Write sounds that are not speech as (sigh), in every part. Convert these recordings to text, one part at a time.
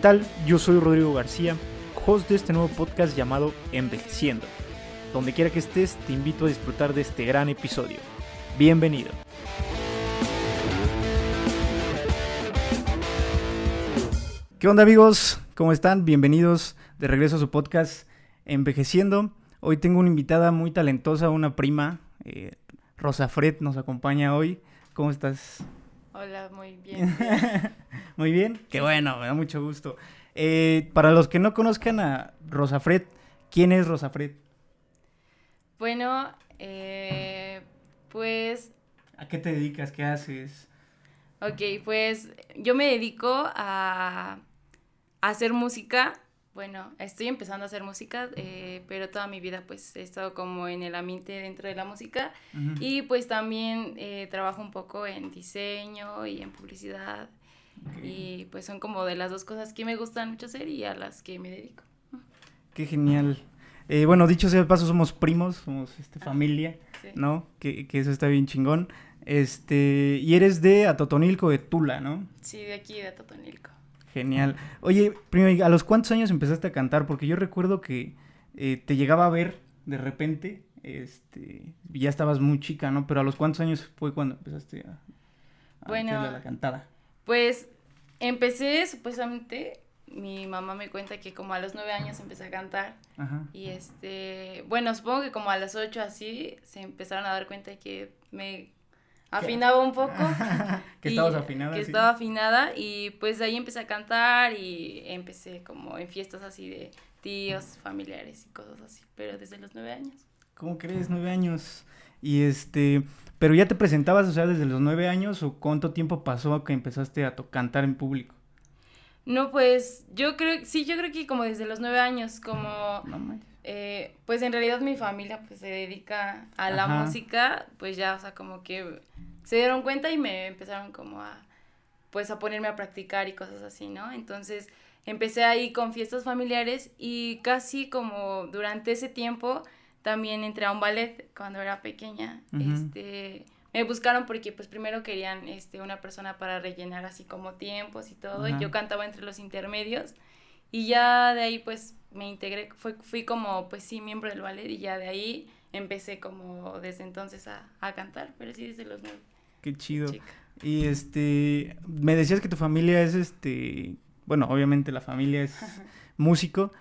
¿Qué tal? Yo soy Rodrigo García, host de este nuevo podcast llamado Envejeciendo. Donde quiera que estés, te invito a disfrutar de este gran episodio. Bienvenido. ¿Qué onda amigos? ¿Cómo están? Bienvenidos de regreso a su podcast Envejeciendo. Hoy tengo una invitada muy talentosa, una prima, eh, Rosa Fred nos acompaña hoy. ¿Cómo estás? Hola, muy bien. (laughs) muy bien, qué bueno, me da mucho gusto. Eh, para los que no conozcan a Rosa Fred, ¿quién es Rosa Fred? Bueno, eh, pues... ¿A qué te dedicas? ¿Qué haces? Ok, pues yo me dedico a, hacer música. Bueno, estoy empezando a hacer música, eh, pero toda mi vida pues he estado como en el ambiente dentro de la música. Y pues también eh, trabajo un poco en diseño y en publicidad. Y pues son como de las dos cosas que me gustan mucho hacer y a las que me dedico. Qué genial. Eh, bueno, dicho sea de paso, somos primos, somos este, familia, ¿no? Que, que, eso está bien chingón. Este, y eres de Atotonilco, de Tula, ¿no? Sí, de aquí, de Atotonilco. Genial. Oye, primero, ¿a los cuántos años empezaste a cantar? Porque yo recuerdo que eh, te llegaba a ver de repente, este, ya estabas muy chica, ¿no? Pero ¿a los cuántos años fue cuando empezaste a, a bueno, la cantada? Pues empecé supuestamente mi mamá me cuenta que como a los nueve años empecé a cantar. Y este, bueno, supongo que como a los ocho así se empezaron a dar cuenta de que me afinaba un poco. (laughs) que estabas afinada. Que estaba afinada y pues ahí empecé a cantar y empecé como en fiestas así de tíos, familiares y cosas así, pero desde los nueve años. ¿Cómo crees? Nueve años. Y este, pero ya te presentabas, o sea, desde los nueve años o cuánto tiempo pasó que empezaste a cantar en público? No, pues yo creo, sí, yo creo que como desde los nueve años, como... eh, pues en realidad mi familia pues se dedica a la música, pues ya, o sea, como que se dieron cuenta y me empezaron como a, pues a ponerme a practicar y cosas así, ¿no? Entonces empecé ahí con fiestas familiares y casi como durante ese tiempo también entré a un ballet cuando era pequeña, este me buscaron porque pues primero querían este, una persona para rellenar así como tiempos y todo, y yo cantaba entre los intermedios, y ya de ahí pues me integré, fui, fui como pues sí miembro del ballet y ya de ahí empecé como desde entonces a, a cantar, pero sí desde los nueve. Qué chido. Y este, me decías que tu familia es este, bueno, obviamente la familia es (laughs) músico,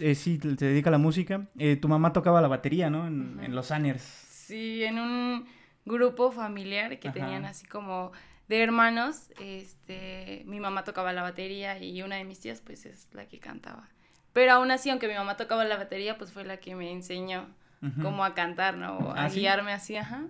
eh, sí, se dedica a la música. Eh, tu mamá tocaba la batería, ¿no? En, en los Anners. Sí, en un grupo familiar que tenían así como de hermanos, este, mi mamá tocaba la batería y una de mis tías pues es la que cantaba. Pero aún así, aunque mi mamá tocaba la batería, pues fue la que me enseñó cómo a cantar, ¿no? a ¿Ah, guiarme así, ajá.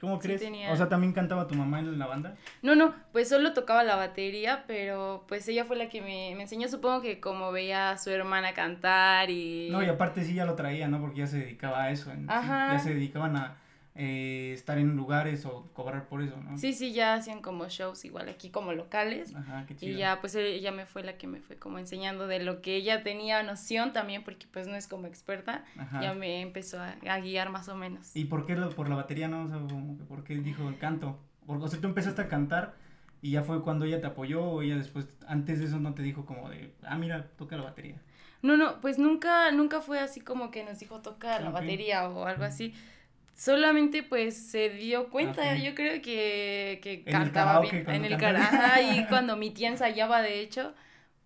¿Cómo crees? O sea, ¿también cantaba tu mamá en la banda? No, no, pues solo tocaba la batería, pero pues ella fue la que me, me, enseñó, supongo que como veía a su hermana cantar y... No, y aparte sí ya lo traía, ¿no? Porque ya se dedicaba a eso, Ajá. ya se dedicaban a eh, estar en lugares o cobrar por eso, ¿no? Sí, sí, ya hacían como shows igual aquí como locales. Ajá, qué chido. Y ya pues ella me fue la que me fue como enseñando de lo que ella tenía noción también porque pues no es como experta, ya me empezó a, guiar más o menos. ¿Y por qué lo, por la batería no? O sea, ¿por qué dijo el canto? Porque, o sea, tú empezaste a cantar y ya fue cuando ella te apoyó o ella después, antes de eso no te dijo como de, ah, mira, toca la batería. No, no, pues nunca, nunca fue así como que nos dijo tocar la batería o algo así solamente pues se dio cuenta, yo creo que, que cantaba bien en el carajo y (laughs) cuando mi tía ensayaba de hecho,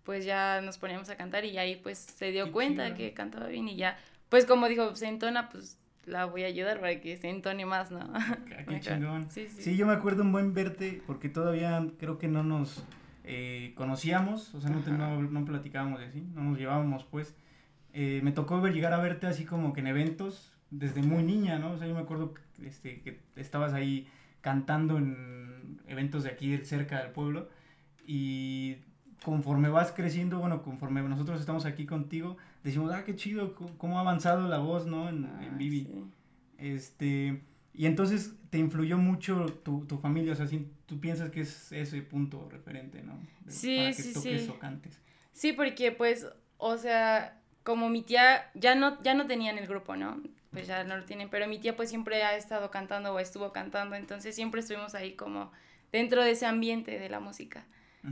pues ya nos poníamos a cantar y ahí pues se dio cuenta que cantaba bien y ya, pues como dijo, se entona, pues la voy a ayudar para que se entone más, ¿no? Ah, qué (laughs) chingón. Sí, sí. sí, yo me acuerdo un buen verte porque todavía creo que no nos eh, conocíamos, o sea, no, no, no, platicábamos de así, no nos llevábamos pues. Eh, me tocó ver, llegar a verte así como que en eventos, desde muy niña, ¿no? O sea, yo me acuerdo este, que estabas ahí cantando en eventos de aquí cerca del pueblo y conforme vas creciendo, bueno, conforme nosotros estamos aquí contigo, decimos, ah, qué chido, cómo ha avanzado la voz, ¿no? En, ah, en Vivi. Este, y entonces te influyó mucho tu, tu familia, o sea, si tú piensas que es ese punto referente, ¿no? sí, para que sí, toques sí. o cantes. Sí, porque pues, o sea, como mi tía ya no, ya no tenía en el grupo, ¿no? Pues ya no lo tienen, pero mi tía pues siempre ha estado cantando o estuvo cantando, entonces siempre estuvimos ahí como dentro de ese ambiente de la música.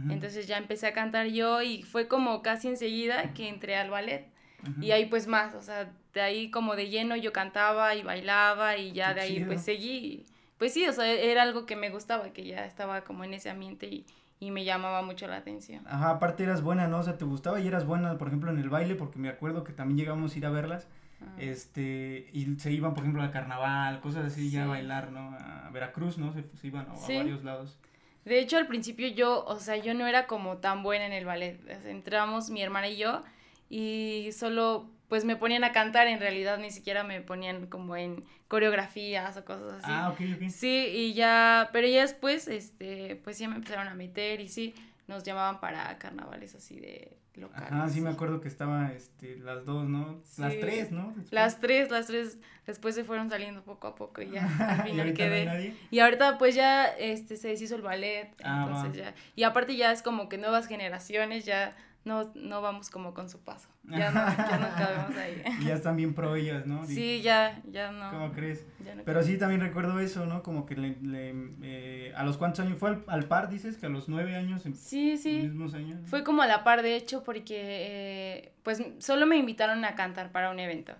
Entonces ya empecé a cantar yo y fue como casi enseguida que entré al ballet. Y ahí pues más, o sea, de ahí como de lleno yo cantaba y bailaba y ya de ahí pues seguí. Pues sí, o sea, era algo que me gustaba, que ya estaba como en ese ambiente y, y me llamaba mucho la atención. Ajá, aparte eras buena, ¿no? O sea, te gustaba y eras buena, por ejemplo, en el baile, porque me acuerdo que también llegamos a ir a verlas. Ah. Este, y se iban, por ejemplo, al carnaval, cosas así, ya a bailar, ¿no? A Veracruz, ¿no? Se, iban a varios lados. De hecho, al principio yo, o sea, yo no era como tan buena en el ballet. Entramos mi hermana y yo y solo pues me ponían a cantar, en realidad ni siquiera me ponían como en coreografías o cosas así. Ah, ok, ok. Sí, y ya, pero ya después, este, pues ya me empezaron a meter y sí, nos llamaban para carnavales así de locales. Ah, sí me acuerdo que estaba, este, las dos, ¿no? Las tres, ¿no? Las tres, las tres, después se fueron saliendo poco a poco y ya, (laughs) al final quedé. y ahorita pues ya, este, se deshizo el ballet, ah, entonces ya, y aparte ya es como que nuevas generaciones ya no, no vamos como con su paso. Ya no, ya no (laughs) cabemos ahí. ya están bien pro ellas, ¿no? Sí, ya, ya no. ¿Cómo crees? Pero sí, también recuerdo eso, ¿no? Como que le, le eh, a los cuántos años fue al, par, dices, que a los nueve años. Sí, sí. Mismos años. Fue como a la par, de hecho, porque eh, pues solo me invitaron a cantar para un evento.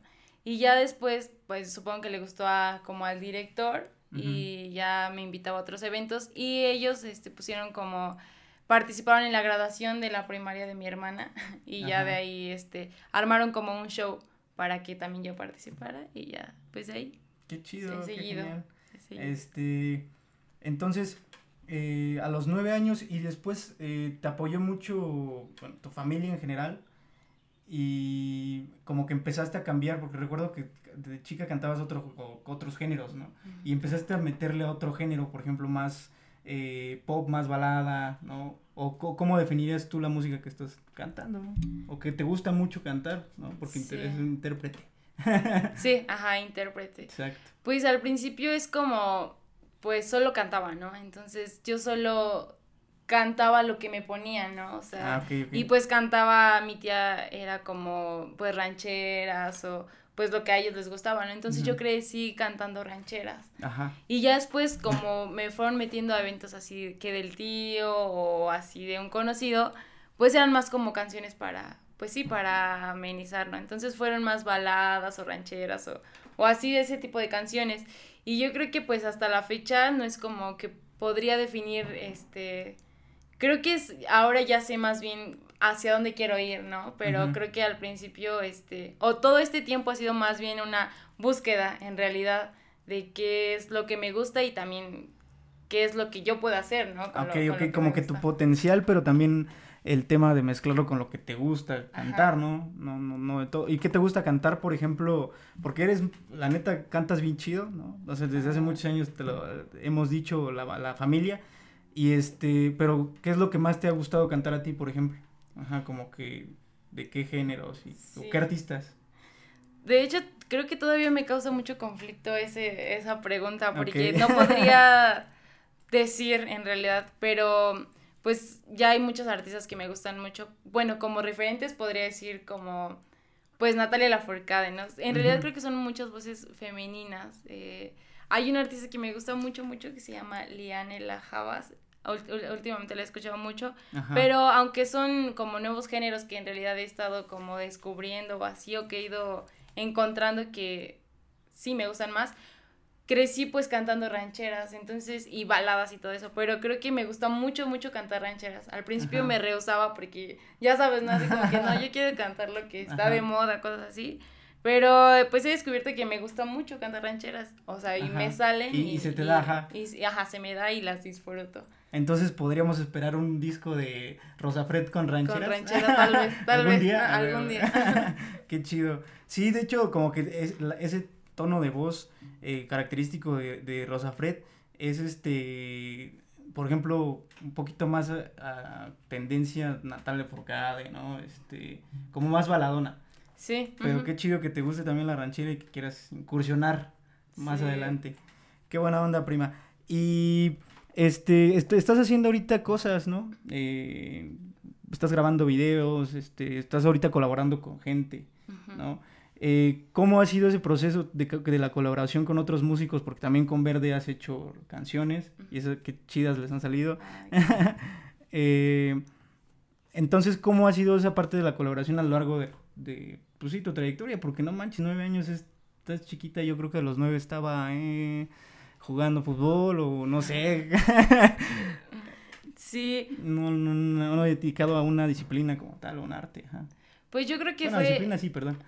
Y ya después, pues supongo que le gustó a, como al director y ya me invitaba a otros eventos y ellos este, pusieron como participaron en la graduación de la primaria de mi hermana (laughs) y ya de ahí este armaron como un show para que también yo participara y ya pues de ahí. Qué chido qué genial. este entonces eh, a los nueve años y después eh, te apoyó mucho tu familia en general y como que empezaste a cambiar porque recuerdo que de chica cantabas otro, otros géneros no y empezaste a meterle a otro género por ejemplo más eh, pop más balada, ¿no? O cómo definirías tú la música que estás cantando, ¿no? O que te gusta mucho cantar, ¿no? Porque eres un intérprete. (laughs) sí, ajá, intérprete. Exacto. Pues al principio es como, pues solo cantaba, ¿no? Entonces yo solo cantaba lo que me ponían, ¿no? O sea, ah, y pues cantaba, mi tía era como, pues rancheras o pues lo que a ellos les gustaba, ¿no? Entonces yo crecí cantando rancheras. Ajá. Y ya después como me fueron metiendo a eventos así que del tío o así de un conocido, pues eran más como canciones para, pues sí, para amenizar, ¿no? Entonces fueron más baladas o rancheras o, o así de ese tipo de canciones. Y yo creo que pues hasta la fecha no es como que podría definir este... Creo que es, ahora ya sé más bien hacia dónde quiero ir, ¿no? Pero creo que al principio, este, o todo este tiempo ha sido más bien una búsqueda en realidad de qué es lo que me gusta y también qué es lo que yo puedo hacer, ¿no? ok, ok, como que tu potencial, pero también el tema de mezclarlo con lo que te gusta cantar, ¿no? No, no, no de todo. ¿Y qué te gusta cantar, por ejemplo? Porque eres, la neta, cantas bien chido, ¿no? O sea, desde hace muchos años te lo hemos dicho la, la familia. Y este, pero ¿qué es lo que más te ha gustado cantar a ti, por ejemplo? Ajá, como que de qué géneros y qué artistas. De hecho, creo que todavía me causa mucho conflicto ese, esa pregunta porque no (laughs) podría decir en realidad, pero pues ya hay muchos artistas que me gustan mucho. Bueno, como referentes podría decir como pues Natalia Lafourcade, ¿no? En realidad creo que son muchas voces femeninas. Eh, hay un artista que me gusta mucho, mucho que se llama Liane Lajabas últimamente la he escuchado mucho, pero aunque son como nuevos géneros que en realidad he estado como descubriendo vacío, que he ido encontrando que sí me gustan más, crecí pues cantando rancheras, entonces, y baladas y todo eso, pero creo que me gusta mucho, mucho cantar rancheras. Al principio me rehusaba porque, ya sabes, ¿no? Así como que no, yo (laughs) quiero cantar lo que está de moda, cosas así. Pero pues he descubierto que me gusta mucho cantar rancheras, o sea, y me salen. Y, se te da, ajá. Y, ajá, se me da y las disfruto. Entonces podríamos esperar un disco de Rosa Fred con rancheras. Con rancheras, tal vez, (laughs) tal ¿Algún vez. Día? algún día. (laughs) Qué chido. Sí, de hecho, como que es, ese tono de voz eh, característico de, de Rosa Fred es este, por ejemplo, un poquito más a, tendencia Natalia Forcade, ¿no? Este, como más baladona. Sí. Pero qué chido que te guste también la ranchera y que quieras incursionar más adelante. Qué buena onda, prima. Y este, estás haciendo ahorita cosas, ¿no? Eh, estás grabando videos, este, estás ahorita colaborando con gente, ¿no? Eh, ¿Cómo ha sido ese proceso de, de, la colaboración con otros músicos? Porque también con Verde has hecho canciones y esas que chidas les han salido. (laughs) Eh, entonces, ¿cómo ha sido esa parte de la colaboración a lo largo de, de pues sí, tu trayectoria? Porque no manches, nueve años, estás chiquita, yo creo que a los nueve estaba eh, jugando fútbol o no sé. sí. No, no, no, he dedicado a una disciplina como tal, o un arte. Pues yo creo que fue... disciplina sí, perdón.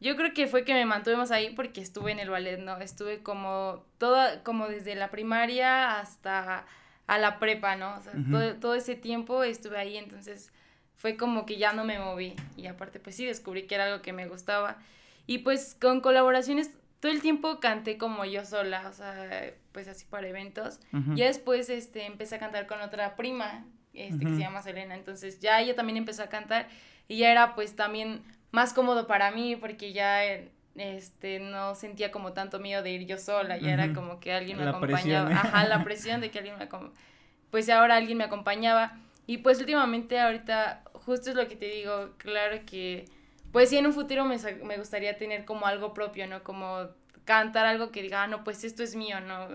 yo creo que fue que me mantuvimos ahí porque estuve en el ballet, ¿no? Estuve como toda, como desde la primaria hasta a la prepa, ¿no? O sea, todo, todo, ese tiempo estuve ahí, entonces fue como que ya no me moví. Y aparte, pues sí, descubrí que era algo que me gustaba. Y pues con colaboraciones, todo el tiempo canté como yo sola, o sea, pues así para eventos. Y después este, empecé a cantar con otra prima, este, que se llama Selena. Entonces ya ella también empezó a cantar y ya era pues también más cómodo para mí porque ya este no sentía como tanto miedo de ir yo sola, ya era como que alguien me acompañaba, ajá, la (laughs) presión de que alguien me pues ahora alguien me acompañaba. Y pues últimamente ahorita justo es lo que te digo, claro que pues sí en un futuro me, me gustaría tener como algo propio, ¿no? Como cantar algo que diga, ah, no, pues esto es mío, ¿no?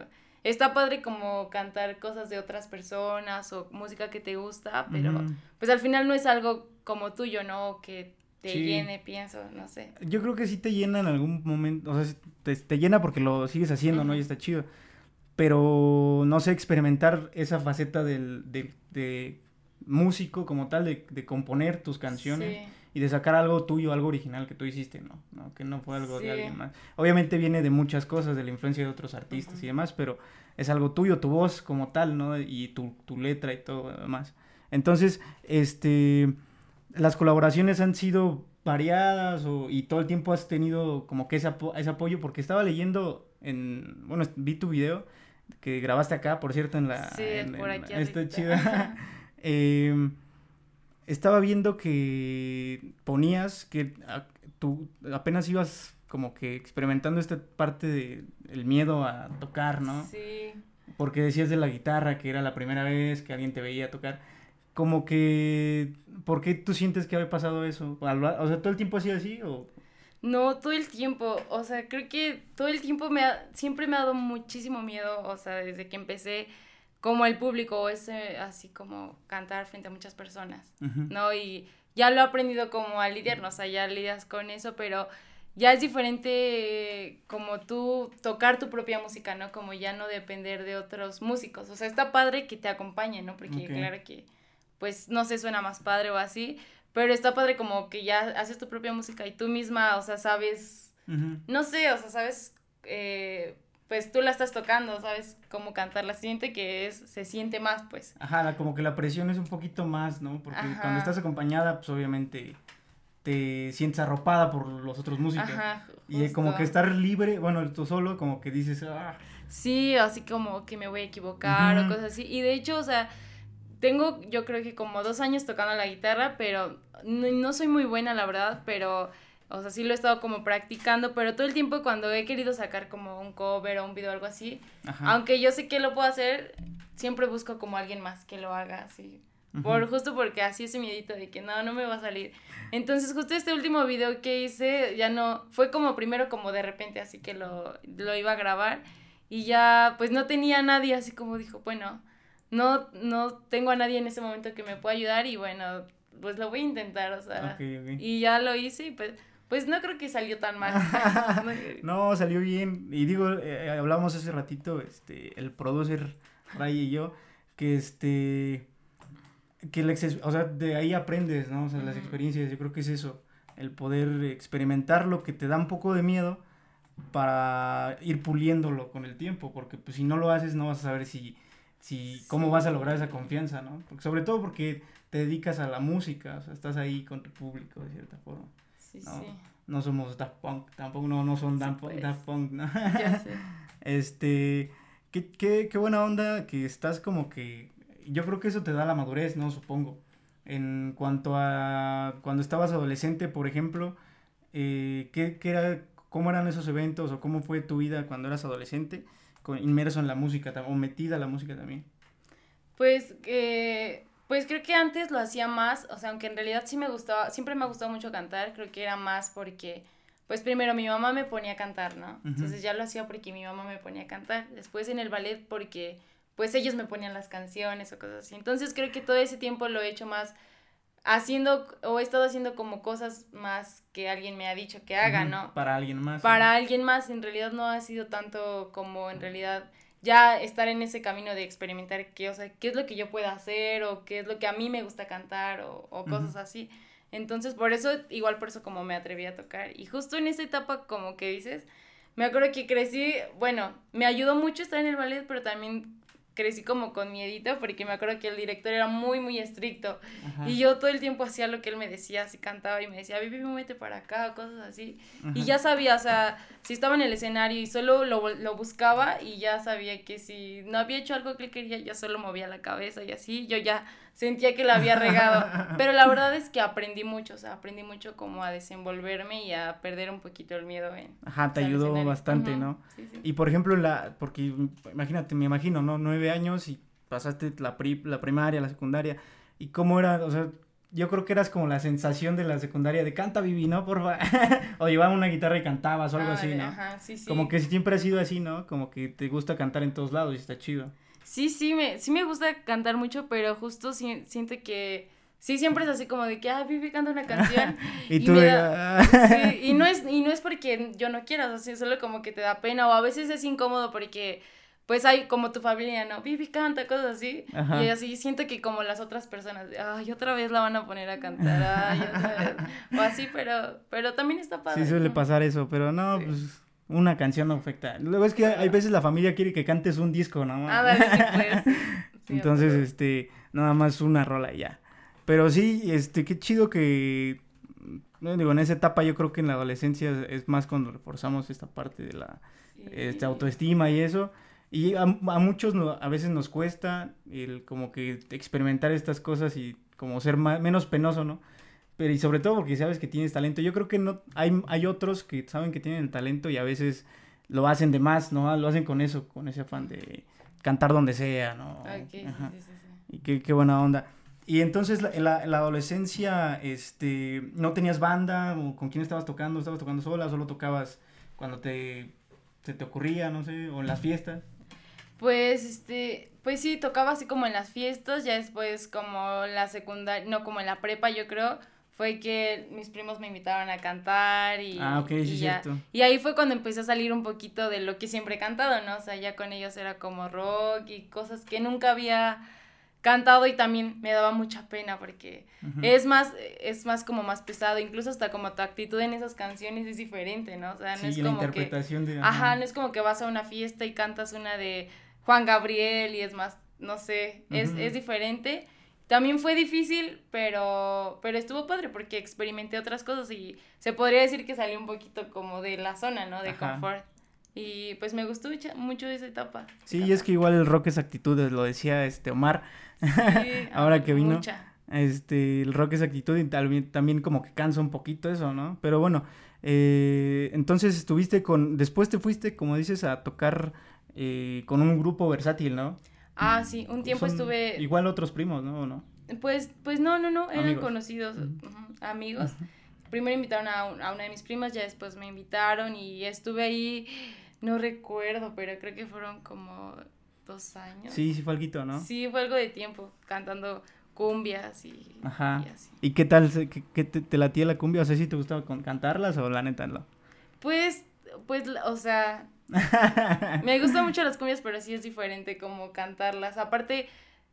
Está padre como cantar cosas de otras personas o música que te gusta, pero pues al final no es algo como tuyo, ¿no? Que te llene, pienso, no sé. Yo creo que sí te llena en algún momento, o sea, te, llena porque lo sigues haciendo, ¿no? Y está chido. Pero, no sé, experimentar esa faceta del, de músico como tal, de, de componer tus canciones. Y de sacar algo tuyo, algo original que tú hiciste, ¿no? ¿No? Que no fue algo de alguien más. Obviamente viene de muchas cosas, de la influencia de otros artistas y demás, pero es algo tuyo, tu voz como tal, ¿no? Y tu, tu letra y todo lo demás. Entonces, este las colaboraciones han sido variadas o, y todo el tiempo has tenido como que ese, ese apoyo porque estaba leyendo en, bueno, vi tu video que grabaste acá, por cierto, en la... Sí, por aquí. Está chida. (laughs) (laughs) Em, estaba viendo que ponías que tú apenas ibas como que experimentando esta parte de el miedo a tocar, ¿no? Sí. Porque decías de la guitarra que era la primera vez que alguien te veía tocar como que, ¿por qué tú sientes que había pasado eso? O sea, ¿todo el tiempo sido así o...? No, todo el tiempo, o sea, creo que todo el tiempo me ha, siempre me ha dado muchísimo miedo, o sea, desde que empecé como el público, ese, así como cantar frente a muchas personas, ¿no? Y ya lo he aprendido como a lidiar, ¿no? o sea, ya lidias con eso, pero ya es diferente como tú tocar tu propia música, ¿no? Como ya no depender de otros músicos, o sea, está padre que te acompañen, ¿no? Porque claro que pues no sé, suena más padre o así, pero está padre como que ya haces tu propia música y tú misma, o sea, sabes, no sé, o sea, sabes, eh, pues tú la estás tocando, sabes cómo cantarla, siente que es, se siente más, pues. Ajá, como que la presión es un poquito más, ¿no? Porque cuando estás acompañada, pues obviamente te sientes arropada por los otros músicos. Ajá, y como que estar libre, bueno, tú solo, como que dices, ah. Sí, así como que me voy a equivocar o cosas así. Y de hecho, o sea, tengo yo creo que como dos años tocando la guitarra, pero no, soy muy buena, la verdad, pero, o sea, sí lo he estado como practicando, pero todo el tiempo cuando he querido sacar como un cover o un video o algo así, aunque yo sé que lo puedo hacer, siempre busco como alguien más que lo haga así. Por, justo porque así ese miedito de que no, no me va a salir. Entonces, justo este último video que hice, ya no, fue como primero como de repente, así que lo, lo iba a grabar y ya pues no tenía nadie, así como dijo, bueno, no, no tengo a nadie en ese momento que me pueda ayudar y bueno, pues lo voy a intentar, o sea. Y ya lo hice y pues, pues no creo que salió tan mal. (laughs) no, salió bien. Y digo, eh, hablamos hace ratito, este, el producer Ray y yo, que este, que el o sea, de ahí aprendes, ¿no? O sea, las experiencias, yo creo que es eso, el poder experimentar lo que te da un poco de miedo para ir puliéndolo con el tiempo, porque pues si no lo haces no vas a saber si si, cómo vas a lograr esa confianza, ¿no? Porque, sobre todo porque te dedicas a la música, o sea, estás ahí con tu público de cierta forma. Sí, ¿no? sí. No somos Daft Punk, tampoco no, no son Daft, pues. Punk, ¿no? Ya sé. (laughs) este, qué, qué, qué buena onda que estás como que, yo creo que eso te da la madurez, ¿no? Supongo. En cuanto a cuando estabas adolescente, por ejemplo, eh, ¿qué, qué era, ¿cómo eran esos eventos o cómo fue tu vida cuando eras adolescente? inmerso en la música o metida en la música también? Pues, eh, pues creo que antes lo hacía más, o sea, aunque en realidad sí me gustaba, siempre me ha gustado mucho cantar, creo que era más porque, pues primero mi mamá me ponía a cantar, ¿no? Entonces ya lo hacía porque mi mamá me ponía a cantar. Después en el ballet porque pues ellos me ponían las canciones o cosas así. Entonces creo que todo ese tiempo lo he hecho más haciendo o he estado haciendo como cosas más que alguien me ha dicho que haga, ¿no? Para alguien más. Para alguien más, en realidad no ha sido tanto como en realidad ya estar en ese camino de experimentar qué, o sea, qué es lo que yo puedo hacer o qué es lo que a mí me gusta cantar o, o cosas así. Entonces, por eso, igual por eso como me atreví a tocar. Y justo en esa etapa, como que dices, me acuerdo que crecí, bueno, me ayudó mucho estar en el ballet, pero también crecí como con miedito porque me acuerdo que el director era muy, muy estricto. Y yo todo el tiempo hacía lo que él me decía, así cantaba y me decía, Vivi, muévete para acá, cosas así. Y ya sabía, o sea, si estaba en el escenario y solo lo, lo, buscaba y ya sabía que si no había hecho algo que él quería, ya solo movía la cabeza y así, yo ya sentía que la había regado. (laughs) Pero la verdad es que aprendí mucho, o sea, aprendí mucho como a desenvolverme y a perder un poquito el miedo en... Ajá, te ayudó bastante, ¿no? Y por ejemplo, la, porque imagínate, me imagino, ¿no? Nueve años y pasaste la, pri, la primaria, la secundaria, y cómo era, o sea, yo creo que eras como la sensación de la secundaria de canta Vivi, ¿no? Porfa. (laughs) o llevaba una guitarra y cantabas o algo así, ¿no? Ajá, sí, sí. Como que siempre ha sido así, ¿no? Como que te gusta cantar en todos lados y está chido. Sí, sí, me, sí me gusta cantar mucho, pero justo siento que sí siempre es así como de que, ah, Vivi canta una canción. (laughs) y, tú ah". (laughs) sí, y no es, y no es porque yo no quiera, o sea, solo como que te da pena, o a veces es incómodo porque pues hay como tu familia, ¿no? Vivi canta, cosas así. Y así siento que como las otras personas, ay, otra vez la van a poner a cantar, ay, otra vez. (laughs) O así, pero, pero también está padre. Sí suele pasar eso, pero no, pues una canción no afecta. Luego es que hay veces la familia quiere que cantes un disco, ¿no? Ah, dale, pues. (laughs) Entonces, este, nada más una rola y ya. Pero sí, este, qué chido que, digo, en esa etapa yo creo que en la adolescencia es más cuando reforzamos esta parte de la este, autoestima y eso. Y a, a muchos a veces nos cuesta el como que experimentar estas cosas y como ser más, menos penoso, ¿no? pero y sobre todo porque sabes que tienes talento. Yo creo que no hay, hay otros que saben que tienen el talento y a veces lo hacen de más, ¿no? Lo hacen con eso, con ese afán de cantar donde sea, ¿no? Y qué, qué, buena onda. Y entonces en la, la, adolescencia, este, ¿no tenías banda? ¿O con quién estabas tocando? ¿Estabas tocando sola? ¿Solo tocabas cuando te, se te ocurría, no sé, o en las fiestas? Pues, este, pues sí, tocaba así como en las fiestas, ya después como la secundaria, no, como en la prepa yo creo, fue que mis primos me invitaron a cantar y, ah, okay, sí, cierto. y ahí fue cuando empecé a salir un poquito de lo que siempre he cantado, ¿no? O sea, ya con ellos era como rock y cosas que nunca había cantado y también me daba mucha pena porque es más es más como más pesado incluso hasta como tu actitud en esas canciones es diferente no o sea no es como interpretación que de, ajá. no es como que vas a una fiesta y cantas una de Juan Gabriel y es más no sé es, es diferente también fue difícil, pero, pero estuvo padre porque experimenté otras cosas y se podría decir que salí un poquito como de la zona, ¿no? De confort. Y pues me gustó mucho esa etapa. Sí, y es que igual el rock es actitud, lo decía este Omar, (laughs) ahora que vino. Este, el rock es actitud y también como que cansa un poquito eso, ¿no? Pero bueno, eh, entonces estuviste con, después te fuiste, como dices, a tocar eh, con un grupo versátil, ¿no? Ah, sí, un tiempo estuve... Igual otros primos, ¿no? no? Pues, pues no, no, no, eran conocidos, amigos. Primero invitaron a, a, una de mis primas, ya después me invitaron y estuve ahí, no recuerdo, pero creo que fueron como dos años. Sí, sí fue algo, ¿no? Sí, fue algo de tiempo, cantando cumbias y, Ajá. y así. ¿Y qué tal, qué, qué te, te, latía la cumbia? O sea, si te gustaba cantarlas o la neta no? Pues, pues, o sea, me gustan (laughs) mucho las cumbias, pero sí es diferente como cantarlas. Aparte,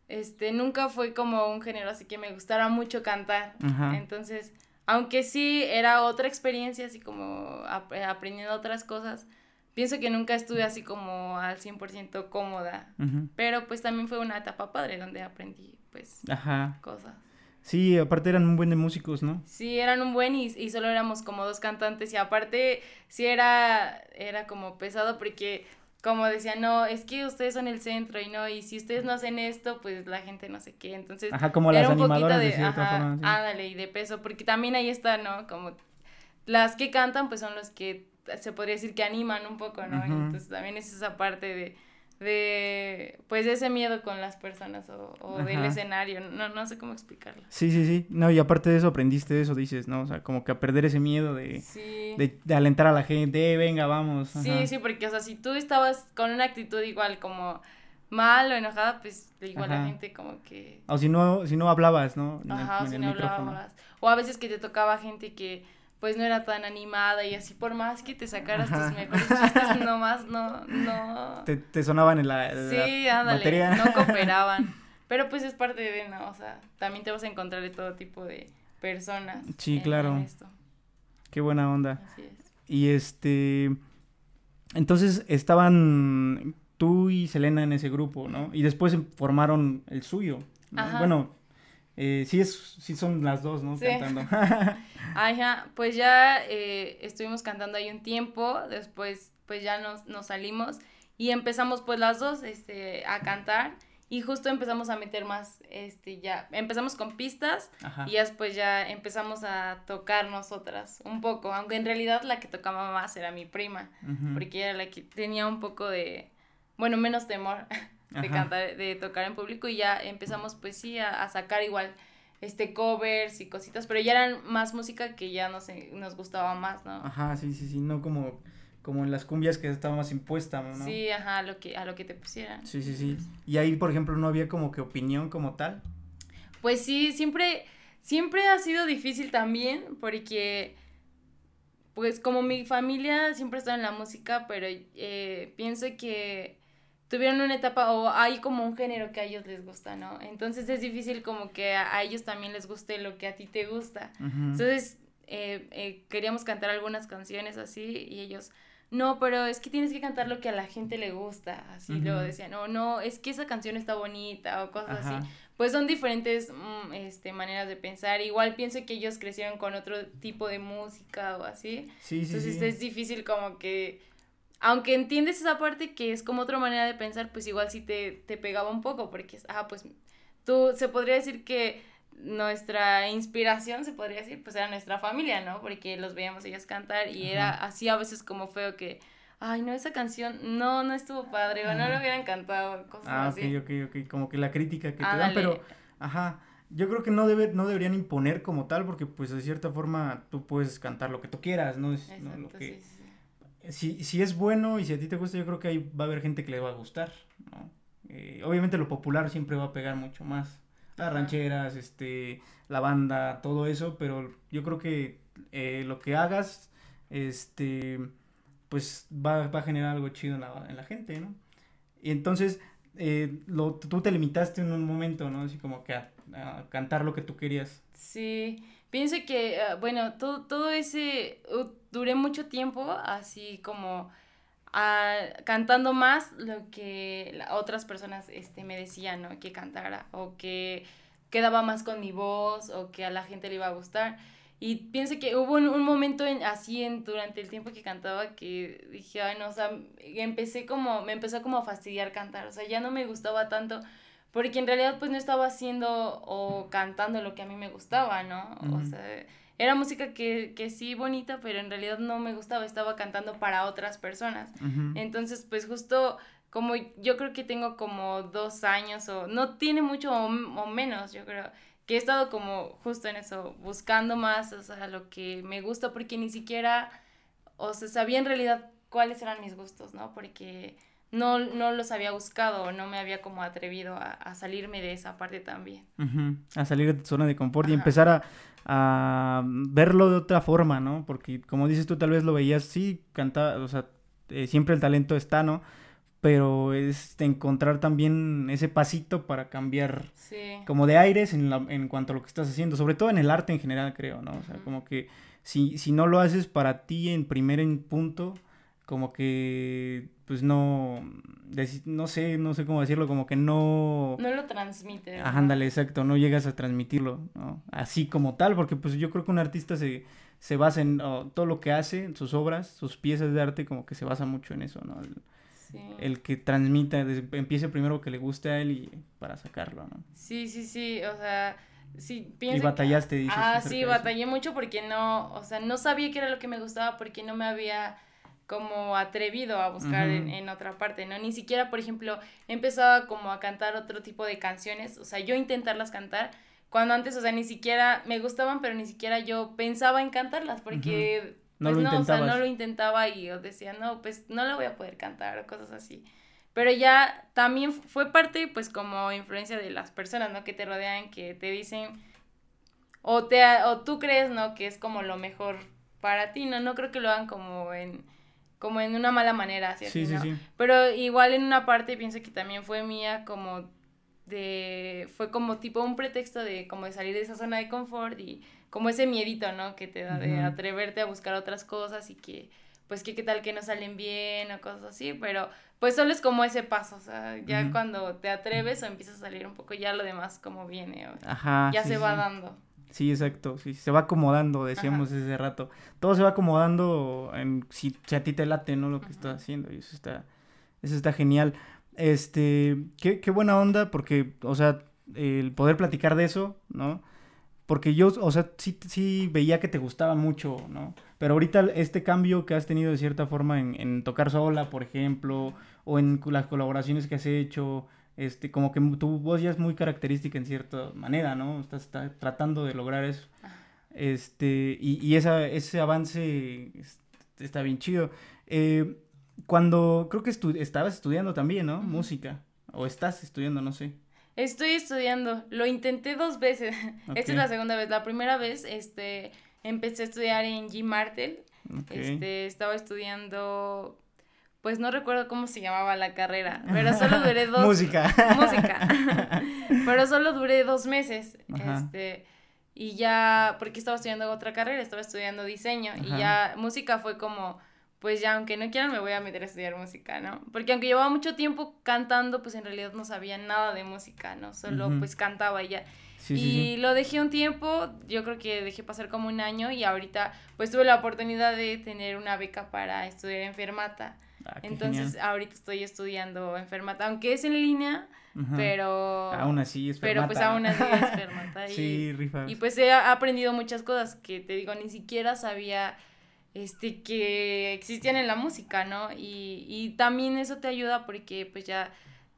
este, nunca fue como un género así que me gustara mucho cantar. Entonces, aunque sí era otra experiencia, así como aprendiendo otras cosas, pienso que nunca estuve así como al 100% cómoda. Pero pues también fue una etapa padre donde aprendí pues cosas. Sí, aparte eran un buen de músicos, ¿no? Sí, eran un buen y, y solo éramos como dos cantantes y aparte sí era, era como pesado porque como decían, no, es que ustedes son el centro y no, y si ustedes no hacen esto, pues la gente no sé qué, entonces... Ajá, como las animadoras de, ajá, Ándale, y de peso, porque también ahí está, ¿no? Como las que cantan, pues son los que se podría decir que animan un poco, ¿no? Entonces también es esa parte de de pues de ese miedo con las personas o, o del escenario, no, no sé cómo explicarlo. Sí, sí, sí, no, y aparte de eso aprendiste eso, dices, ¿no? O sea, como que a perder ese miedo de, de, alentar a la gente, eh, venga, vamos. Sí, sí, porque, o sea, si tú estabas con una actitud igual como, mal o enojada, pues igual la gente como que... O si no, si no hablabas, ¿no? Ajá, o si no hablabas. O a veces que te tocaba gente que pues no era tan animada y así por más que te sacaras tus mejores chistes, (laughs) nomás no, no... Te, te sonaban en la, sí, ándale, no (laughs) cooperaban. Pero pues es parte de, ¿no? O sea, también te vas a encontrar de todo tipo de personas. Sí, claro. Qué buena onda. Así es. Y este... Entonces estaban tú y Selena en ese grupo, ¿no? Y después formaron el suyo. Bueno, eh, sí, es, sí son las dos, ¿no? Sí. Cantando. (laughs) (laughs) Ajá, pues ya eh, estuvimos cantando ahí un tiempo, después pues ya nos, nos salimos y empezamos pues las dos este, a cantar y justo empezamos a meter más, este, ya, empezamos con pistas y después ya empezamos a tocar nosotras un poco, aunque en realidad la que tocaba más era mi prima, porque era la que tenía un poco de, bueno, menos temor (laughs) de cantar, de tocar en público y ya empezamos pues sí a, sacar igual este covers y cositas, pero ya eran más música que ya nos, nos gustaba más, ¿no? Ajá, sí, sí, sí, no como como en las cumbias que estaba más impuesta, ¿no? Sí, ajá, a lo que, a lo que te pusieran. Sí, sí, sí. Y ahí, por ejemplo, no había como que opinión como tal. Pues sí, siempre, siempre ha sido difícil también, porque, pues como mi familia siempre está en la música, pero eh, pienso que tuvieron una etapa o hay como un género que a ellos les gusta, ¿no? Entonces es difícil como que a, ellos también les guste lo que a ti te gusta. Entonces eh, eh, queríamos cantar algunas canciones así y ellos, no, pero es que tienes que cantar lo que a la gente le gusta, así luego decían, no, no, es que esa canción está bonita o cosas así. Pues son diferentes mm, este, maneras de pensar. Igual pienso que ellos crecieron con otro tipo de música o así. Sí, sí, Entonces es difícil como que, aunque entiendes esa parte que es como otra manera de pensar, pues igual sí te, te pegaba un poco, porque, ah, pues tú, se podría decir que nuestra inspiración, se podría decir, pues era nuestra familia, ¿no? Porque los veíamos ellas cantar y era así a veces como feo que, ay, no, esa canción, no, no estuvo padre, o no lo hubieran cantado, cosas ah, así. Ah, ok, ok, ok, como que la crítica que te dan, pero, ajá, yo creo que no, debe, no deberían imponer como tal, porque pues de cierta forma tú puedes cantar lo que tú quieras, ¿no? Es ¿no? lo que... Si, si es bueno y si a ti te gusta, yo creo que ahí va a haber gente que le va a gustar, ¿no? Eh, obviamente lo popular siempre va a pegar mucho más las rancheras, este, la banda, todo eso, pero yo creo que eh, lo que hagas, este, pues va, va, a generar algo chido en la, en la gente, ¿no? Y entonces, eh, lo, tú te limitaste en un momento, ¿no? Así como que a, cantar lo que tú querías. Sí, pienso que, ah, bueno, todo, todo ese, duré mucho tiempo así como cantando más lo que otras personas este, me decían, ¿no? Que cantara o que quedaba más con mi voz o que a la gente le iba a gustar. Y pienso que hubo un, momento en, así en, durante el tiempo que cantaba que dije, ay, no, o sea, empecé como, me empezó como a fastidiar cantar, o sea, ya no me gustaba tanto, porque en realidad pues no estaba haciendo o cantando lo que a mí me gustaba, ¿no? O sea, era música que, que, sí bonita, pero en realidad no me gustaba, estaba cantando para otras personas. Entonces, pues justo como yo creo que tengo como dos años o no tiene mucho o, menos, yo creo, que he estado como justo en eso, buscando más, o sea, lo que me gusta, porque ni siquiera, o sea, sabía en realidad cuáles eran mis gustos, ¿no? Porque no, no los había buscado, no me había como atrevido a, salirme de esa parte también. A salir de tu zona de confort y empezar a, a verlo de otra forma, ¿no? Porque como dices tú, tal vez lo veías, sí, canta, o sea, eh, siempre el talento está, ¿no? Pero es encontrar también ese pasito para cambiar como de aires en, la, en cuanto a lo que estás haciendo, sobre todo en el arte en general, creo, ¿no? O sea, como que si, si no lo haces para ti en primer en punto, como que pues no no sé no sé cómo decirlo como que no no lo transmite ándale exacto no llegas a transmitirlo ¿no? así como tal porque pues yo creo que un artista se, se basa en todo lo que hace en sus obras sus piezas de arte como que se basa mucho en eso no el, el que transmita empiece primero que le guste a él y para sacarlo no sí sí sí o sea sí pienso y batallaste dices ah sí batallé mucho porque no o sea no sabía qué era lo que me gustaba porque no me había como atrevido a buscar en, otra parte, ¿no? Ni siquiera, por ejemplo, empezaba como a cantar otro tipo de canciones, o sea, yo intentarlas cantar, cuando antes, o sea, ni siquiera me gustaban, pero ni siquiera yo pensaba en cantarlas, porque, no pues no, o sea, no lo intentaba y yo decía, no, pues no la voy a poder cantar o cosas así. pero ya también fue parte, pues, como influencia de las personas, ¿no? Que te rodean, que te dicen, o, te, o tú crees, ¿no? Que es como lo mejor para ti, ¿no? No creo que lo hagan como en como en una mala manera, así, sí, sí, sí. Pero igual en una parte pienso que también fue mía como de, fue como tipo un pretexto de como de salir de esa zona de confort y como ese miedito, ¿no? Que te da de atreverte a buscar otras cosas y que, pues que qué tal que no salen bien o cosas así, pero pues solo es como ese paso, o sea, ya cuando te atreves o empiezas a salir un poco, ya lo demás como viene, o ya se va dando. Sí, exacto, sí, se va acomodando, decíamos ese rato. Todo se va acomodando en si, a ti te late, ¿no? Lo que estás haciendo y eso está, eso está genial. Este, qué, qué buena onda porque, o sea, el poder platicar de eso, ¿no? Porque yo, o sea, sí, sí veía que te gustaba mucho, ¿no? Pero ahorita este cambio que has tenido de cierta forma en, en tocar sola, por ejemplo, o en las colaboraciones que has hecho, este, como que tu voz ya es muy característica en cierta manera, ¿no? Estás, tratando de lograr eso. Este, y, y esa, ese avance está bien chido. Eh, cuando creo que estabas estudiando también, ¿no? Música. O estás estudiando, no sé. Estoy estudiando. Lo intenté dos veces. (laughs) Esta es la segunda vez. La primera vez, este, empecé a estudiar en G. Martel. Este, estaba estudiando pues no recuerdo cómo se llamaba la carrera, pero (laughs) solo duré dos... música. (laughs) música. (laughs) pero solo duré dos meses, este, y ya, porque estaba estudiando otra carrera, estaba estudiando diseño, y ya música fue como, pues ya aunque no quieran me voy a meter a estudiar música, ¿no? Porque aunque llevaba mucho tiempo cantando, pues en realidad no sabía nada de música, ¿no? Solo pues cantaba y ya. y lo dejé un tiempo, yo creo que dejé pasar como un año y ahorita pues tuve la oportunidad de tener una beca para estudiar enfermata. Ah, Entonces, ahorita estoy estudiando enfermata, aunque es en línea, pero... Aún así es Pero pues aún así es (laughs) enfermata. y, sí, rifas. Y pues he aprendido muchas cosas que te digo, ni siquiera sabía este que existían en la música, ¿no? Y, y también eso te ayuda porque pues ya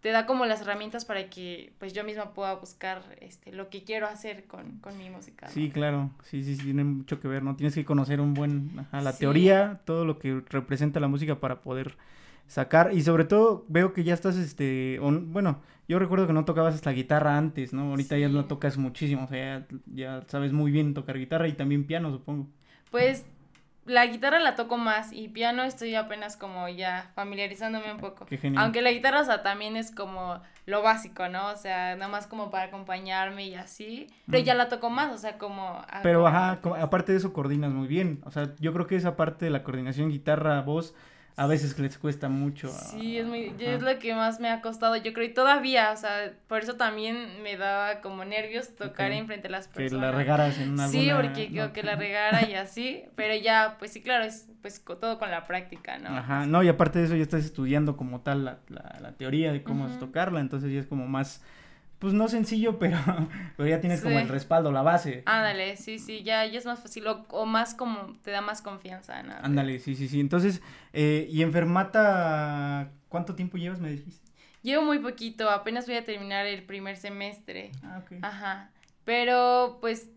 te da como las herramientas para que pues yo misma pueda buscar este lo que quiero hacer con, mi música. Sí, claro, sí, sí, sí, tiene mucho que ver, ¿no? Tienes que conocer un buen, ajá, la teoría, todo lo que representa la música para poder sacar y sobre todo veo que ya estás, este, bueno, yo recuerdo que no tocabas hasta guitarra antes, ¿no? Ahorita ya lo tocas muchísimo, o sea, ya, ya sabes muy bien tocar guitarra y también piano, supongo. Pues la guitarra la toco más y piano estoy apenas como ya familiarizándome un poco. Aunque la guitarra, o sea, también es como lo básico, ¿no? O sea, nada más como para acompañarme y así. Pero ya la toco más, o sea, como... Pero, ajá, aparte de eso coordinas muy bien. O sea, yo creo que esa parte de la coordinación guitarra-voz a veces les cuesta mucho. Sí, es muy, es lo que más me ha costado, yo creo, y todavía, o sea, por eso también me daba como nervios tocar en enfrente de las personas. Que la regaras en una Sí, porque que la regara y así, pero ya, pues sí, claro, es pues todo con la práctica, ¿no? Ajá, no, y aparte de eso ya estás estudiando como tal la, la, la teoría de cómo es tocarla, entonces ya es como más pues no sencillo, pero, (laughs) pero ya tienes como el respaldo, la base. Ándale, sí, sí, ya, ya es más fácil o, más como te da más confianza. ¿no? Ándale, sí, sí, sí. Entonces, eh, ¿y enfermata cuánto tiempo llevas, me dijiste? Llevo muy poquito, apenas voy a terminar el primer semestre. Ah, ok. Ajá, pero pues,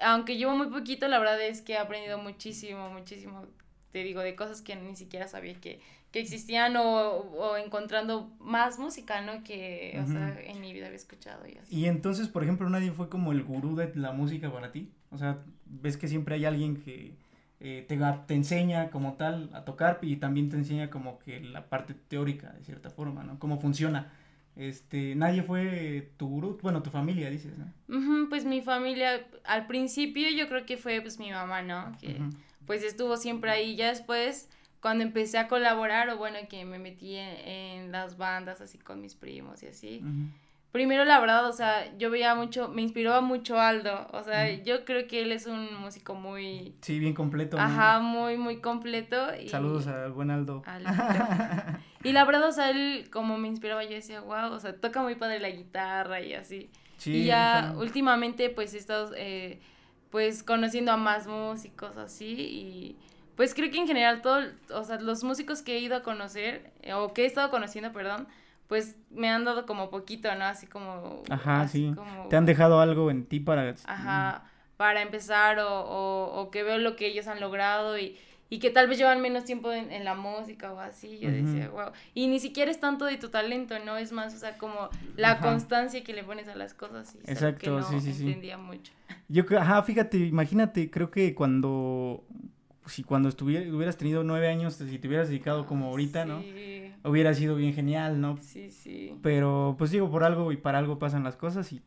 aunque llevo muy poquito, la verdad es que he aprendido muchísimo, muchísimo, te digo, de cosas que ni siquiera sabía que que existían o, o, encontrando más música, ¿no? Que, o sea, en mi vida había escuchado y así. Y entonces, por ejemplo, nadie fue como el gurú de la música para ti. O sea, ves que siempre hay alguien que eh, te, te enseña como tal a tocar y también te enseña como que la parte teórica, de cierta forma, ¿no? Cómo funciona. Este, nadie fue tu gurú, bueno, tu familia, dices, ¿no? pues mi familia, al principio yo creo que fue pues mi mamá, ¿no? Que pues estuvo siempre ahí, ya después cuando empecé a colaborar, o bueno, que me metí en, las bandas así con mis primos y así. Primero, la verdad, o sea, yo veía mucho, me inspiraba mucho Aldo, o sea, yo creo que él es un músico muy... Sí, bien completo. Ajá, muy, muy completo. Y... Saludos al buen Aldo. (laughs) y la verdad, o sea, él como me inspiraba, yo decía, wow, o sea, toca muy padre la guitarra y así. Sí, y ya últimamente, pues, he estado, eh, pues, conociendo a más músicos así y pues creo que en general todo, o sea, los músicos que he ido a conocer, eh, o que he estado conociendo, perdón, pues me han dado como poquito, ¿no? Así como... Ajá, sí. Te han dejado algo en ti para... Ajá, para empezar o, o, o, que veo lo que ellos han logrado y, y que tal vez llevan menos tiempo en, la música o así, yo decía, wow, y ni siquiera es tanto de tu talento, ¿no? Es más, o sea, como la constancia que le pones a las cosas y Exacto, que no sí, sí, entendía mucho. Yo, ajá, fíjate, imagínate, creo que cuando, si cuando estuviera, hubieras tenido nueve años, si te hubieras dedicado como ahorita, ¿no? Hubiera sido bien genial, ¿no? Sí, sí. Pero, pues digo, por algo y para algo pasan las cosas y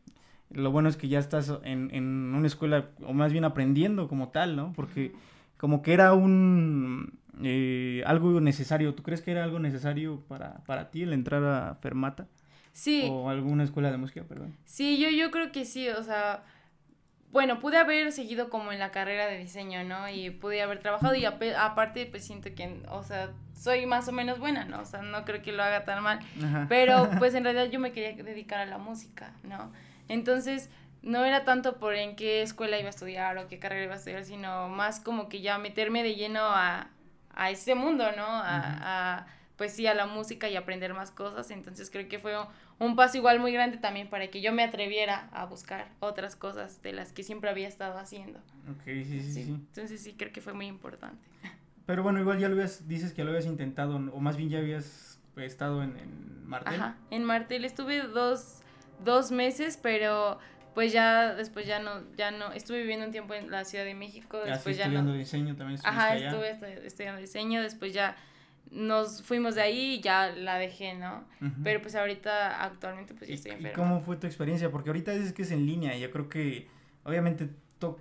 lo bueno es que ya estás en, en una escuela, o más bien aprendiendo como tal, ¿no? Porque como que era un eh, algo necesario. ¿Tú crees que era algo necesario para, para ti el entrar a Fermata? Sí. O alguna escuela de música, perdón. Sí, yo, yo creo que sí, o sea, bueno, pude haber seguido como en la carrera de diseño, ¿no? Y pude haber trabajado y aparte pues siento que, o sea, soy más o menos buena, ¿no? O sea, no creo que lo haga tan mal, pero (laughs) pues en realidad yo me quería dedicar a la música, ¿no? Entonces, no era tanto por en qué escuela iba a estudiar o qué carrera iba a estudiar, sino más como que ya meterme de lleno a, a ese mundo, ¿no? A, pues sí, a la música y aprender más cosas. Entonces creo que fue un, paso igual muy grande también para que yo me atreviera a buscar otras cosas de las que siempre había estado haciendo. Ok, sí, sí, sí. Entonces sí, creo que fue muy importante. Pero bueno, igual ya lo habías, dices que lo habías intentado, o más bien ya habías estado en, en Martel. Ajá, en Martel estuve dos, dos meses, pero pues ya después ya no, ya no, estuve viviendo un tiempo en la Ciudad de México, después ya estudiando diseño también Ajá, estuve estudiando diseño, después ya nos fuimos de ahí y ya la dejé, ¿no? Pero pues ahorita actualmente pues ya estoy enferma. ¿Y cómo fue tu experiencia? Porque ahorita dices que es en línea y yo creo que obviamente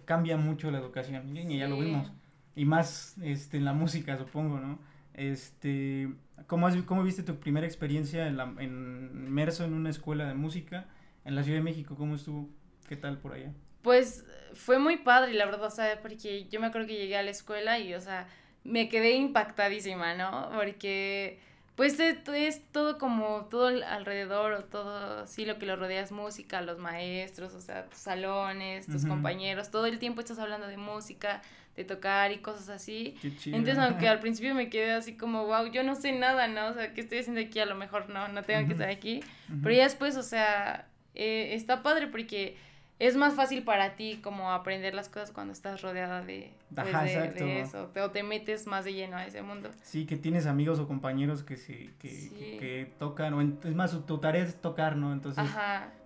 cambia mucho la educación en línea, ya lo vimos. Y más este en la música, supongo, ¿no? Este, ¿cómo, has, cómo viste tu primera experiencia en, la, en inmerso en una escuela de música en la Ciudad de México? ¿Cómo estuvo? ¿Qué tal por allá? Pues fue muy padre, la verdad, o sea, porque yo me acuerdo que llegué a la escuela y, o sea, me quedé impactadísima, ¿no? Porque, pues, es, todo como, todo alrededor, o todo, sí, lo que lo rodea es música, los maestros, o sea, tus salones, tus compañeros, todo el tiempo estás hablando de música, de tocar y cosas así. Qué chido. Entonces, aunque (laughs) al principio me quedé así como, wow, yo no sé nada, ¿no? O sea, ¿qué estoy haciendo aquí? A lo mejor no, no tengo que estar aquí. Pero ya después, o sea, eh, está padre porque es más fácil para ti como aprender las cosas cuando estás rodeada de, pues, eso, o te metes más de lleno a ese mundo. Sí, que tienes amigos o compañeros que sí, que, que, tocan, o es más, tu tarea es tocar, ¿no? Entonces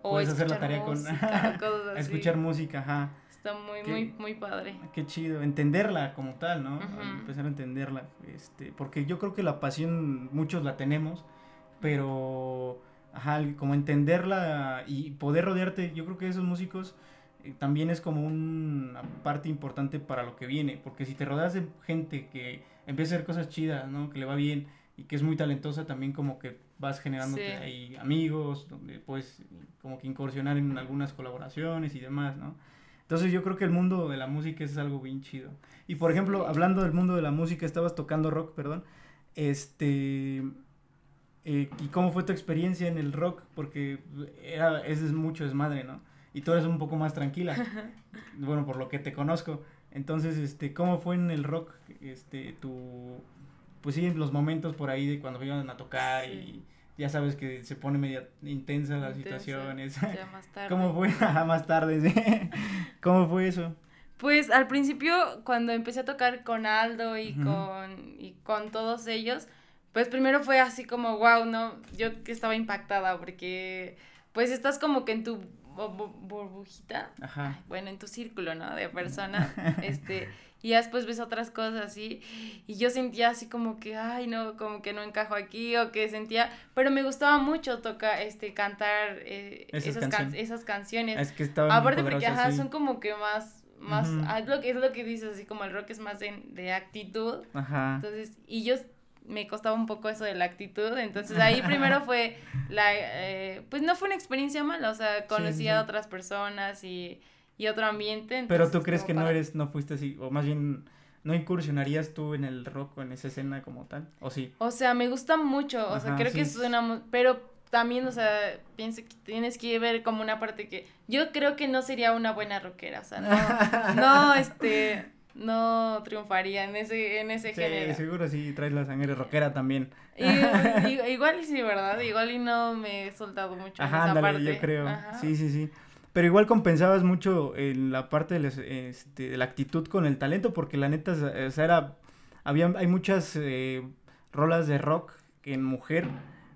o puedes hacer la tarea con... (laughs) escuchar música, ajá. Está muy, muy, muy padre. Qué chido, entenderla como tal, ¿no? Empezar a entenderla, este, porque yo creo que la pasión muchos la tenemos, pero ajá, como entenderla y poder rodearte, yo creo que esos músicos eh, también es como una parte importante para lo que viene, porque si te rodeas de gente que empieza a hacer cosas chidas, ¿no? Que le va bien y que es muy talentosa, también como que vas generando ahí amigos, donde puedes como que incursionar en algunas colaboraciones y demás, ¿no? Entonces yo creo que el mundo de la música es algo bien chido. Y por ejemplo, hablando del mundo de la música, estabas tocando rock, perdón. Este, eh, ¿Y cómo fue tu experiencia en el rock? Porque era, es mucho desmadre, ¿no? Y tú eres un poco más tranquila, (laughs) bueno, por lo que te conozco. Entonces, este, ¿cómo fue en el rock, este, tu, pues sí, los momentos por ahí de cuando iban a tocar y ya sabes que se pone media intensa. Ya más (laughs) tarde. ¿Cómo fue? (laughs) más tarde, sí. ¿Cómo fue eso? Pues al principio, cuando empecé a tocar con Aldo y, con, y con todos ellos, pues primero fue así como, wow, ¿no? Yo que estaba impactada porque pues estás como que en tu burbujita, Ajá. bueno, en tu círculo, ¿no? De personas, (laughs) este, y después ves otras cosas así, y yo sentía así como que, ay, no, como que no encajo aquí, o que sentía, pero me gustaba mucho tocar, este, cantar eh, esas, esas, canciones. Es que estaban Aparte porque, ajá, son como que más, más, ah, es, lo que, es lo que dices, así como el rock es más de, de actitud. Ajá. Entonces, y yo me costaba un poco eso de la actitud, entonces ahí primero fue la, eh, pues no fue una experiencia mala, o sea, conocí a otras personas y, y otro ambiente. Pero tú crees que no eres, no fuiste así, o más bien, ¿no incursionarías tú en el rock o en esa escena como tal? ¿O sí? O sea, me gusta mucho, o sea, creo que es una, pero también, o sea, pienso que tienes que ver como una parte que yo creo que no sería una buena rockera, o sea, no, no, este no triunfaría en ese, en ese sí, seguro sí, traes la sangre rockera también. (laughs) igual y sí, ¿verdad? Igual y no me he soltado mucho Ajá, en esa parte. yo creo. Sí, sí, sí. Pero igual compensabas mucho en la parte de, este, de, la actitud con el talento, porque la neta, o sea, era había, hay muchas eh, rolas de rock en mujer,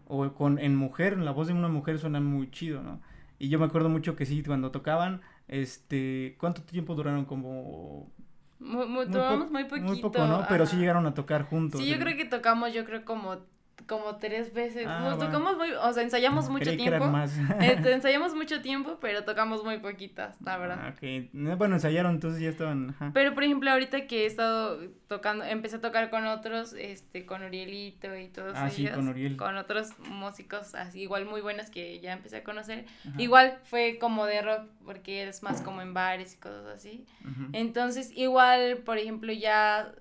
o con, en mujer, la voz de una mujer suena muy chido, ¿no? Y yo me acuerdo mucho que sí, cuando tocaban, este, ¿cuánto tiempo duraron? Como muy, muy, muy, poquito. Muy poco, ¿no? Pero sí llegaron a tocar juntos. Sí, yo creo que tocamos, yo creo como como tres veces. Ah, tocamos muy, o sea, ensayamos mucho tiempo. Más. (laughs) Este, (laughs) ensayamos mucho tiempo, pero tocamos muy poquitas, la verdad. Ah, okay. Bueno, ensayaron, entonces ya estaban. Pero por ejemplo, ahorita que he estado tocando, empecé a tocar con otros, este, con Urielito y todos ah, Sí, con Uriel. Con otros músicos así, igual muy buenos que ya empecé a conocer. Igual fue como de rock, porque es más como en bares y cosas así. Entonces, igual, por ejemplo, ya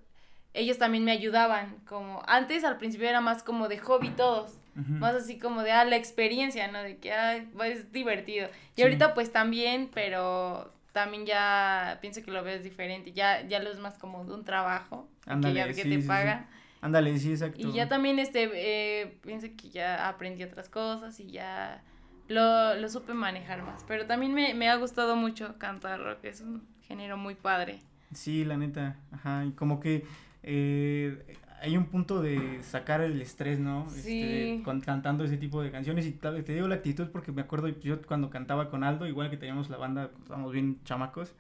ellos también me ayudaban, como antes al principio era más como de hobby todos, más así como de, ah, la experiencia, ¿no? De que, ah, es divertido. Y ahorita pues también, pero también ya pienso que lo ves diferente, ya, ya lo es más como de un trabajo, que ya que te pagan. Ándale, sí, exacto. Y ya también, este, eh, pienso que ya aprendí otras cosas y ya lo, lo supe manejar más. Pero también me, me ha gustado mucho cantar rock, es un género muy padre. Sí, la neta, ajá, y como que eh, hay un punto de sacar el estrés, ¿no? Este, cantando ese tipo de canciones y tal, te digo la actitud porque me acuerdo yo cuando cantaba con Aldo, igual que teníamos la banda, estábamos bien chamacos,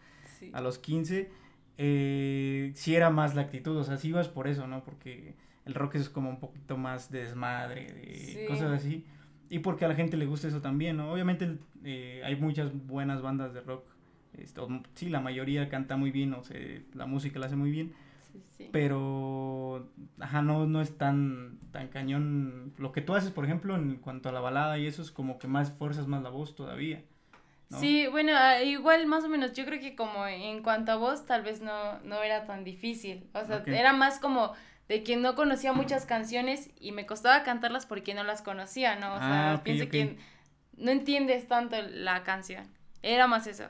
a los 15, eh, sí era más la actitud, o sea, sí ibas por eso, ¿no? Porque el rock es como un poquito más de desmadre, de cosas así, y porque a la gente le gusta eso también, ¿no? Obviamente eh, hay muchas buenas bandas de rock, esto, sí, la mayoría canta muy bien, o sea, la música la hace muy bien, pero, ajá, no, no es tan, tan cañón. Lo que tú haces, por ejemplo, en cuanto a la balada y eso es como que más fuerzas más la voz todavía. Sí, bueno, ah, igual más o menos, yo creo que como en cuanto a voz tal vez no, no era tan difícil. O sea, era más como de que no conocía muchas canciones y me costaba cantarlas porque no las conocía, ¿no? O sea, ah, pienso que no entiendes tanto la canción. Era más eso.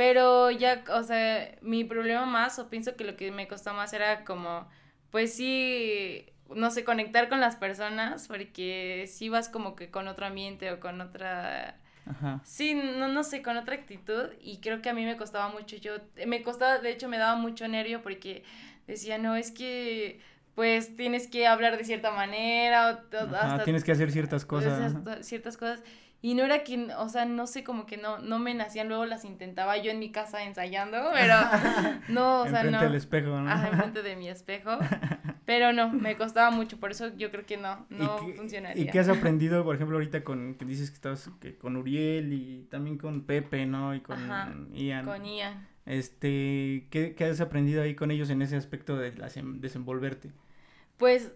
Pero ya, o sea, mi problema más, o pienso que lo que me costó más era como, pues sí, no sé, conectar con las personas, porque si vas como que con otro ambiente o con otra... Ajá. Sí, no, no sé, con otra actitud y creo que a mí me costaba mucho, yo, me costaba, de hecho me daba mucho nervio porque decía, no, es que pues tienes que hablar de cierta manera, o, hasta, tienes que hacer ciertas cosas. Ciertas cosas. Y no era que, o sea, no sé, como que no, no me nacían, luego las intentaba yo en mi casa ensayando, (laughs) pero no, o sea, no. del espejo, ¿no? Ajá, enfrente de mi espejo. (laughs) Pero no, me costaba mucho, por eso yo creo que no, no funcionaría. ¿Y qué has aprendido, por ejemplo, ahorita con, que dices que estabas que con Uriel y también con Pepe, ¿no? Y con Ian. Con Ian. Este, ¿qué, ¿qué has aprendido ahí con ellos en ese aspecto de desenvolverte? Pues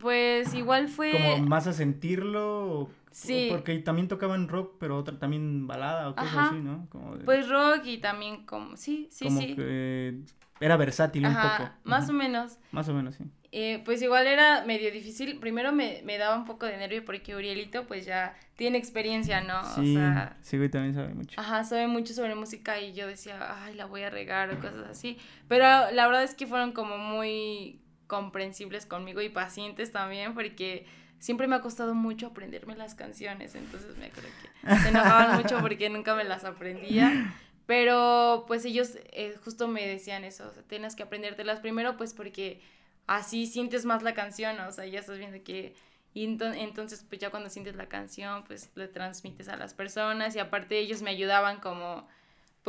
pues igual fue... Como más a sentirlo. Sí. Porque también tocaban rock, pero otra también balada o cosas así, ¿no? Pues rock y también como... Sí, sí, como sí. Que era versátil un poco. Más o menos. Más o menos, sí. Eh, pues igual era medio difícil. Primero me, me, daba un poco de nervio porque Urielito pues ya tiene experiencia, ¿no? Sí, o sea, sí, güey, también sabe mucho. Ajá, sabe mucho sobre música y yo decía, ay, la voy a regar o cosas así. Pero la verdad es que fueron como muy comprensibles conmigo y pacientes también, porque siempre me ha costado mucho aprenderme las canciones, entonces me creo que se enojaban mucho (laughs) porque nunca me las aprendía. Pero pues ellos eh, justo me decían eso, o sea, tienes que aprendértelas primero pues porque así sientes más la canción, o sea, ya estás viendo que... Y entonces pues ya cuando sientes la canción pues le transmites a las personas y aparte ellos me ayudaban como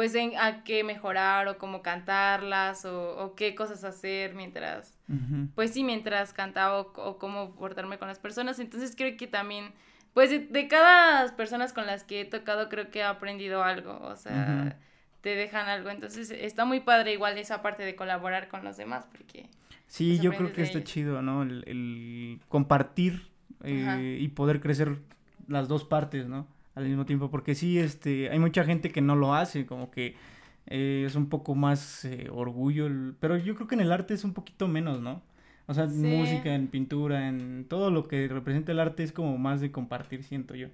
pues en a qué mejorar o cómo cantarlas o, qué cosas hacer mientras, pues sí, mientras cantaba o, cómo portarme con las personas. Entonces creo que también, pues de, cada personas con las que he tocado creo que he aprendido algo, o sea, te dejan algo. Entonces está muy padre igual esa parte de colaborar con los demás porque... Sí, pues, yo creo que está chido, ¿no? El, compartir eh, y poder crecer las dos partes, ¿no? Al mismo tiempo, porque sí, este, hay mucha gente que no lo hace, como que eh, es un poco más eh, orgullo, pero yo creo que en el arte es un poquito menos, ¿no? O sea, en música, en pintura, en todo lo que representa el arte es como más de compartir, siento yo.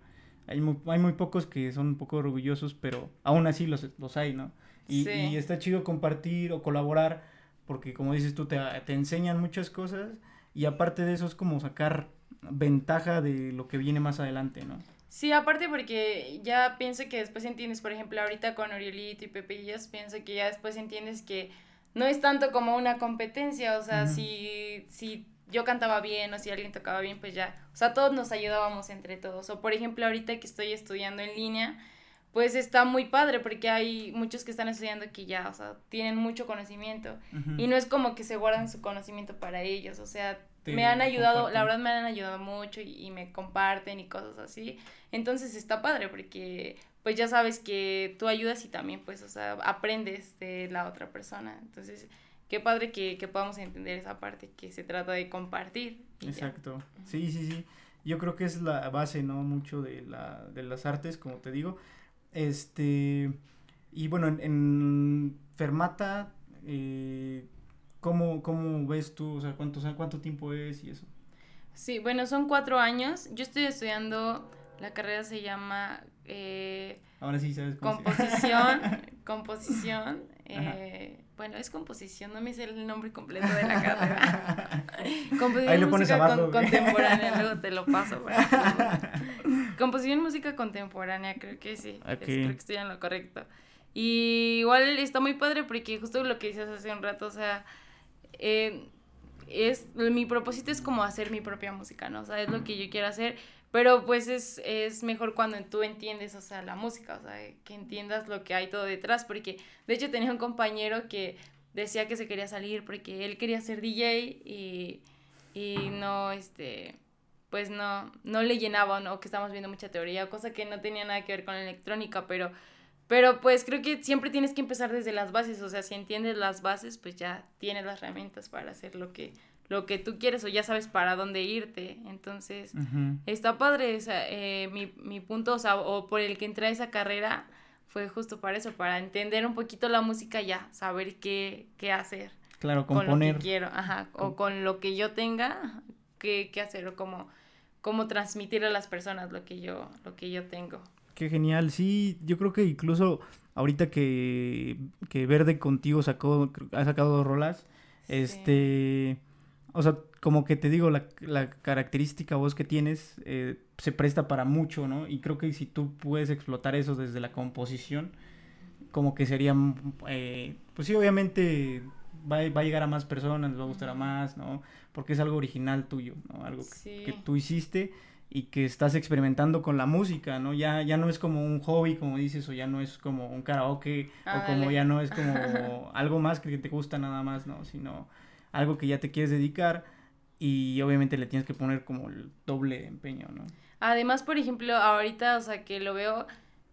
Hay muy, hay muy pocos que son un poco orgullosos, pero aún así los, los hay, ¿no? Y, y está chido compartir o colaborar, porque como dices tú, te, te enseñan muchas cosas y aparte de eso es como sacar ventaja de lo que viene más adelante, ¿no? Sí, aparte porque ya pienso que después entiendes, por ejemplo, ahorita con Orielito y Pepe y pienso que ya después entiendes que no es tanto como una competencia, o sea, si, si yo cantaba bien o si alguien tocaba bien, pues ya, o sea, todos nos ayudábamos entre todos. O por ejemplo, ahorita que estoy estudiando en línea, pues está muy padre porque hay muchos que están estudiando que ya, o sea, tienen mucho conocimiento. Y no es como que se guardan su conocimiento para ellos, o sea, me han ayudado, la verdad me han ayudado mucho y, me comparten y cosas así. Entonces está padre porque pues ya sabes que tú ayudas y también pues, o sea, aprendes de la otra persona. Entonces, qué padre que, que podamos entender esa parte que se trata de compartir. Exacto. Sí, sí, sí. Yo creo que es la base, ¿no? Mucho de, la, de las artes, como te digo. Este, y bueno, en, Fermata, eh, ¿cómo, ¿cómo, ves tú? O sea, ¿cuánto, ¿cuánto tiempo es y eso? Sí, bueno, son cuatro años. Yo estoy estudiando, la carrera se llama... Eh, Ahora sí sabes cómo Composición, (laughs) composición, eh, bueno, es composición, no me sé el nombre completo de la carrera. (laughs) composición Ahí lo pones música abajo, contemporánea, luego te lo paso. (laughs) composición música contemporánea, creo que sí. creo que estoy en lo correcto. Y igual está muy padre porque justo lo que dices hace un rato, o sea, eh, es, mi propósito es como hacer mi propia música, ¿no? O sea, es lo que yo quiero hacer, pero pues es, es mejor cuando tú entiendes, o sea, la música, o sea, que entiendas lo que hay todo detrás, porque de hecho tenía un compañero que decía que se quería salir porque él quería ser DJ y, y no, este, pues no, no le llenaba, ¿no? Que estamos viendo mucha teoría, cosa que no tenía nada que ver con la electrónica, pero... Pero pues creo que siempre tienes que empezar desde las bases, o sea, si entiendes las bases, pues ya tienes las herramientas para hacer lo que, lo que tú quieres o ya sabes para dónde irte. Entonces, está padre, o sea, eh, mi, mi punto, o sea, o por el que entré a esa carrera fue justo para eso, para entender un poquito la música ya, saber qué, qué hacer. Claro, componer. Con lo que quiero, ajá, o con lo que yo tenga, qué, qué hacer, o cómo, cómo transmitir a las personas lo que yo, lo que yo tengo. Qué genial, sí, yo creo que incluso ahorita que, que Verde contigo sacó, ha sacado dos rolas, este o sea, como que te digo, la, la característica voz que tienes eh, se presta para mucho, ¿no? Y creo que si tú puedes explotar eso desde la composición, como que sería, eh, pues sí, obviamente va, va, a llegar a más personas, les va a gustar a más, ¿no? Porque es algo original tuyo, ¿no? Algo que, tú hiciste y que estás experimentando con la música, ¿no? Ya, ya no es como un hobby, como dices, o ya no es como un karaoke, o como ya no es (laughs) como algo más que te gusta nada más, ¿no? Sino algo que ya te quieres dedicar y obviamente le tienes que poner como el doble empeño, ¿no? Además, por ejemplo, ahorita, o sea, que lo veo,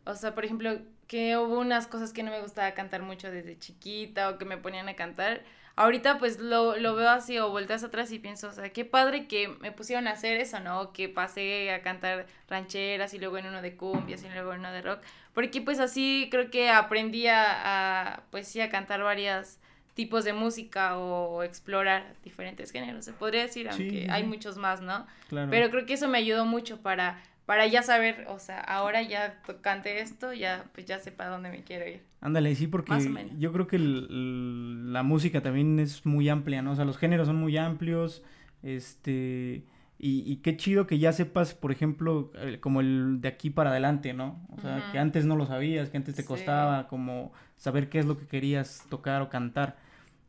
o sea, por ejemplo, que hubo unas cosas que no me gustaba cantar mucho desde chiquita o que me ponían a cantar. Ahorita pues lo, lo veo así o vueltas atrás y pienso, o sea, qué padre que me pusieron a hacer eso, ¿no? Que pasé a cantar rancheras y luego en uno de cumbias y luego en uno de rock. Porque pues así creo que aprendí a, a pues sí, a cantar varias tipos de música o explorar diferentes géneros, se podría decir, aunque hay muchos más, ¿no? Claro. Pero creo que eso me ayudó mucho para, para ya saber, o sea, ahora ya cante esto, ya pues ya sé para dónde me quiero ir. Ándale, sí, porque yo creo que la música también es muy amplia, ¿no? O sea, los géneros son muy amplios, este... Y, y, qué chido que ya sepas, por ejemplo, como el de aquí para adelante, ¿no? O sea, que antes no lo sabías, que antes te costaba como saber qué es lo que querías tocar o cantar.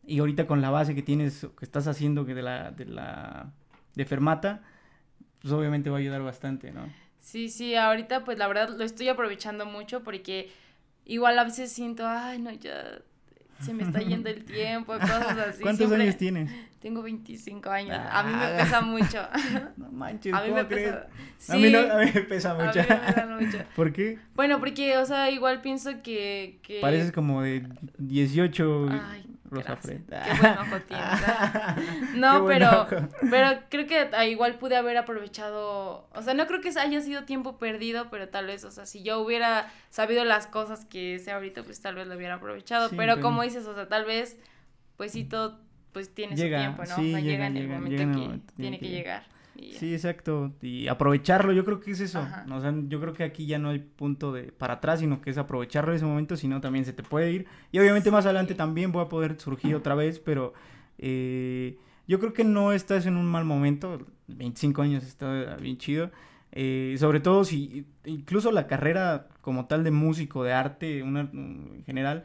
Y ahorita con la base que tienes, que estás haciendo que de la, de la, de Fermata, pues obviamente va a ayudar bastante, ¿no? Sí, sí, ahorita pues la verdad lo estoy aprovechando mucho porque igual a veces siento, ay, no, ya se me está yendo el tiempo, cosas así. (laughs) ¿Cuántos años tienes? Tengo 25 años. a mí me ah. pesa mucho. (laughs) No manches, a mí me Pesa... a, mí no, a mí me pesa mucho. A mí me pesa mucho. ¿Por qué? Bueno, porque, o sea, igual pienso que... que... Pareces como de 18. Ay, Rosa Qué buen ojo tienes. (laughs) no, pero, pero creo que igual pude haber aprovechado, o sea, no creo que haya sido tiempo perdido, pero tal vez, o sea, si yo hubiera sabido las cosas que sé ahorita, pues tal vez lo hubiera aprovechado, pero, como dices, o sea, tal vez, pues sí, todo, pues tiene su tiempo, ¿no? o sea, llega, en el momento que tiene que llegar. Sí, exacto. Y aprovecharlo, yo creo que es eso. O sea, yo creo que aquí ya no hay punto de para atrás, sino que es aprovecharlo en ese momento, si no también se te puede ir. Y obviamente más adelante también voy a poder surgir otra vez, pero eh, yo creo que no estás en un mal momento. 25 años está bien chido. Eh, sobre todo si incluso la carrera como tal de músico, de arte, una, en general,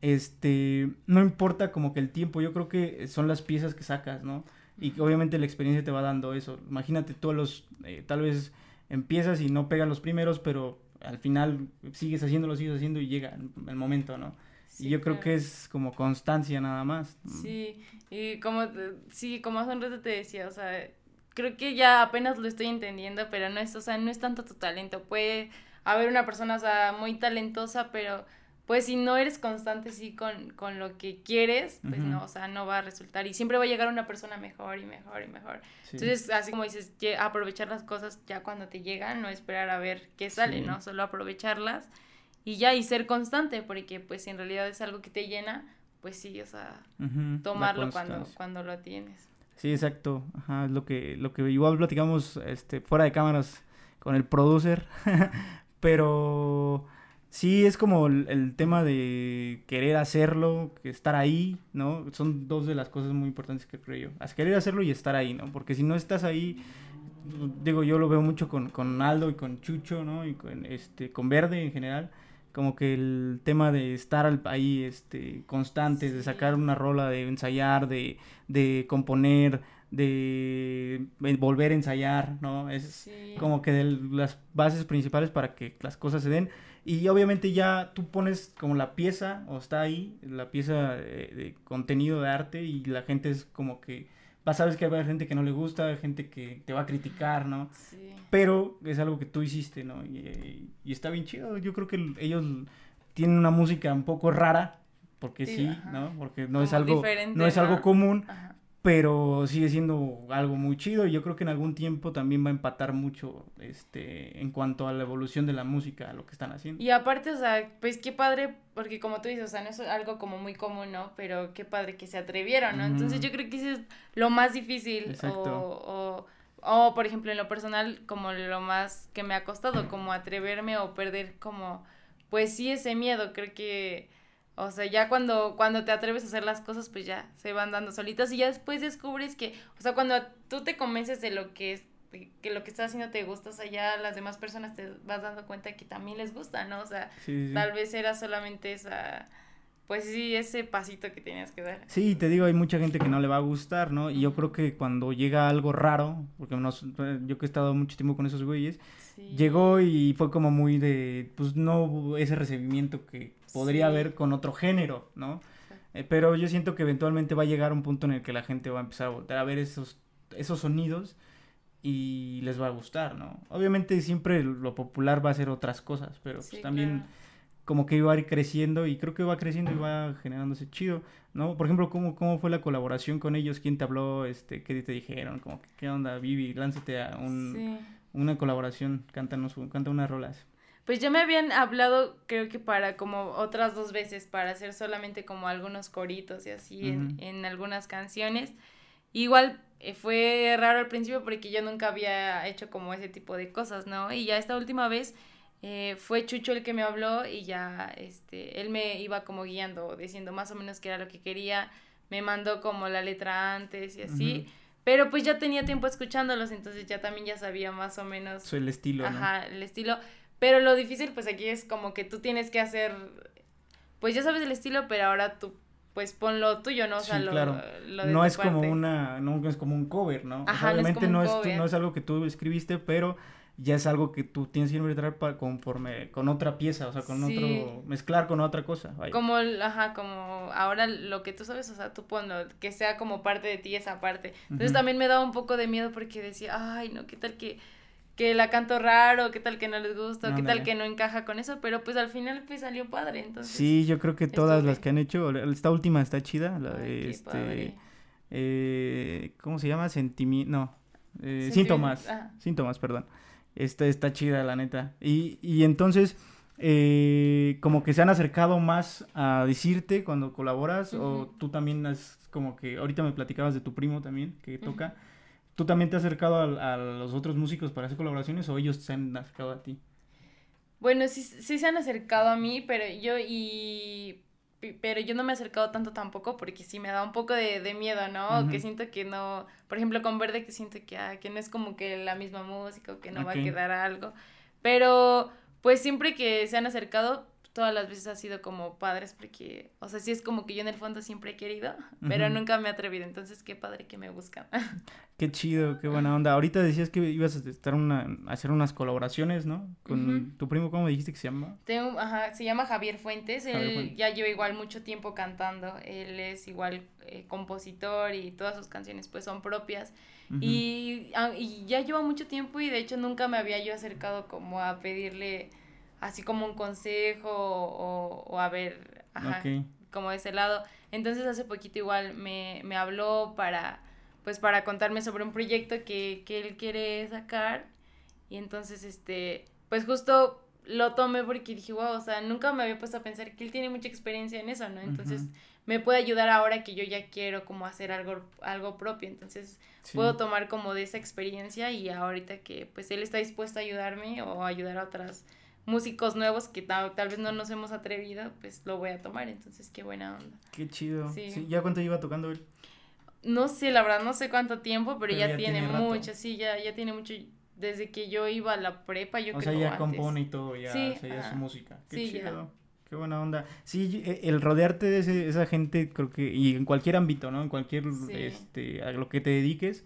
este, no importa como que el tiempo, yo creo que son las piezas que sacas, ¿no? Y obviamente la experiencia te va dando eso. Imagínate tú los, eh, tal vez empiezas y no pegan los primeros, pero al final sigues haciéndolo, sigues haciendo y llega el momento, ¿no? y yo creo que es como constancia nada más. Sí, y como, sí, como hace un rato te decía, o sea, creo que ya apenas lo estoy entendiendo, pero no es, o sea, no es tanto tu talento. Puede haber una persona, o sea, muy talentosa, pero pues si no eres constante sí con, con lo que quieres, pues no, o sea, no va a resultar. Y siempre va a llegar una persona mejor y mejor y mejor. Entonces, así como dices, aprovechar las cosas ya cuando te llegan, no esperar a ver qué sale, ¿no? Solo aprovecharlas y ya, y ser constante, porque pues si en realidad es algo que te llena, pues sí, o sea, tomarlo cuando, cuando lo tienes. Sí, exacto. Ajá, lo que, lo que igual platicamos este, fuera de cámaras con el producer. (laughs) Pero sí es como el, tema de querer hacerlo, estar ahí, ¿no? Son dos de las cosas muy importantes que creo yo. querer hacerlo y estar ahí, ¿no? Porque si no estás ahí, digo, yo lo veo mucho con, con Aldo y con Chucho, ¿no? Y con, este, con Verde en general como que el tema de estar ahí este constantes, de sacar una rola, de ensayar, de, de componer, de volver a ensayar, ¿no? Es como que de las bases principales para que las cosas se den. Y obviamente ya tú pones como la pieza, o está ahí, la pieza de contenido de arte y la gente es como que vas sabes que va a haber gente que no le gusta, gente que te va a criticar, ¿no? Sí. Pero es algo que tú hiciste, ¿no? Y, está bien chido. Yo creo que ellos tienen una música un poco rara, porque sí, ¿no? Porque no es algo, no es algo común, pero sigue siendo algo muy chido y yo creo que en algún tiempo también va a empatar mucho este en cuanto a la evolución de la música, a lo que están haciendo. Y aparte, o sea, pues qué padre, porque como tú dices, o sea, no es algo como muy común, ¿no? Pero qué padre que se atrevieron, ¿no? Entonces yo creo que eso es lo más difícil o, o, o, por ejemplo, en lo personal, como lo más que me ha costado, como atreverme o perder como, pues sí, ese miedo, creo que o sea, ya cuando, cuando te atreves a hacer las cosas, pues ya se van dando solitas y ya después descubres que, o sea, cuando tú te convences de lo que es, que lo que estás haciendo te gusta, o sea, ya las demás personas te vas dando cuenta que también les gusta, ¿no? O sea, tal vez era solamente esa, pues sí, ese pasito que tenías que dar. Sí, te digo, hay mucha gente que no le va a gustar, ¿no? Y yo creo que cuando llega algo raro, porque yo que he estado mucho tiempo con esos güeyes, llegó y fue como muy de, pues no ese recibimiento que podría haber con otro género, ¿no? Eh, pero yo siento que eventualmente va a llegar un punto en el que la gente va a empezar a volver a ver esos, esos sonidos y les va a gustar, ¿no? Obviamente siempre lo popular va a ser otras cosas, pero pues también como que iba a ir creciendo y creo que va creciendo y va generándose chido, ¿no? Por ejemplo, ¿cómo, cómo fue la colaboración con ellos? ¿Quién te habló? Este, ¿Qué te dijeron? Como, ¿Qué onda, Vivi? Lánzate a un, una colaboración, cántanos, canta unas rolas. Pues ya me habían hablado, creo que para como otras dos veces, para hacer solamente como algunos coritos y así en, en, algunas canciones. Igual eh, fue raro al principio porque yo nunca había hecho como ese tipo de cosas, ¿no? Y ya esta última vez eh, fue Chucho el que me habló y ya este, él me iba como guiando, diciendo más o menos qué era lo que quería. Me mandó como la letra antes y así. Pero pues ya tenía tiempo escuchándolos, entonces ya también ya sabía más o menos. Soy el estilo. Ajá, el estilo. Pero lo difícil pues aquí es como que tú tienes que hacer, pues ya sabes el estilo, pero ahora tú pues pon lo tuyo, ¿no? O sea, sí, claro. no es como una, no es como un cover, ¿no? Ajá, obviamente no es, no, es, algo que tú escribiste, pero ya es algo que tú tienes que interpretar para conforme con otra pieza, o sea, con otro mezclar con otra cosa. Como ajá, como ahora lo que tú sabes, o sea, tú ponlo que sea como parte de ti esa parte. Entonces también me daba un poco de miedo porque decía, "Ay, no, qué tal que que la canto raro, qué tal que no les gusta, qué tal que no encaja con eso, pero pues al final pues salió padre, entonces. Sí, yo creo que todas las que han hecho, esta última está chida, la de este eh, ¿cómo se llama? Sentimiento, no, eh, síntomas, síntomas, perdón. Esta está chida, la neta. Y, y entonces, eh, como que se han acercado más a decirte cuando colaboras, o tú también has, como que, ahorita me platicabas de tu primo también, que toca. ¿Tú también te has acercado a, los otros músicos para hacer colaboraciones o ellos se han acercado a ti? Bueno, sí, sí se han acercado a mí, pero yo y pero yo no me he acercado tanto tampoco porque sí me da un poco de, miedo, ¿no? Que siento que no, por ejemplo con Verde que siento que, ah, que no es como que la misma música o que no va a quedar algo. Pero pues siempre que se han acercado, todas las veces ha sido como padres porque, o sea, sí es como que yo en el fondo siempre he querido, pero nunca me he atrevido, entonces qué padre que me buscan. (laughs) Qué chido, qué buena onda. Ahorita decías que ibas a estar una, a hacer unas colaboraciones, ¿no? Con tu primo, ¿cómo dijiste que se llama? Tengo, ajá, se llama Javier Fuentes, él ya lleva igual mucho tiempo cantando, él es igual eh, compositor y todas sus canciones pues son propias. y, ah, y ya lleva mucho tiempo y de hecho nunca me había yo acercado como a pedirle así como un consejo o, a ver, ajá, como de ese lado. Entonces hace poquito igual me, me habló para, pues para contarme sobre un proyecto que, que él quiere sacar. Y entonces, este, pues justo lo tomé porque dije, wow, o sea, nunca me había puesto a pensar que él tiene mucha experiencia en eso, ¿no? Entonces, me puede ayudar ahora que yo ya quiero como hacer algo, algo propio, entonces puedo tomar como de esa experiencia y ahorita que pues él está dispuesto a ayudarme o ayudar a otras músicos nuevos que tal, vez no nos hemos atrevido, pues lo voy a tomar. Entonces, qué buena onda. Qué chido. Sí. ¿Ya cuánto lleva tocando él? No sé, la verdad, no sé cuánto tiempo, pero, ya, tiene, mucho, sí, ya, ya tiene mucho. Desde que yo iba a la prepa, yo o creo. O sea, ya compone y todo, ya, sí, ya su música. Qué chido. Qué buena onda. Sí, e, el rodearte de ese, esa gente, creo que, y en cualquier ámbito, ¿no? En cualquier, este, a lo que te dediques,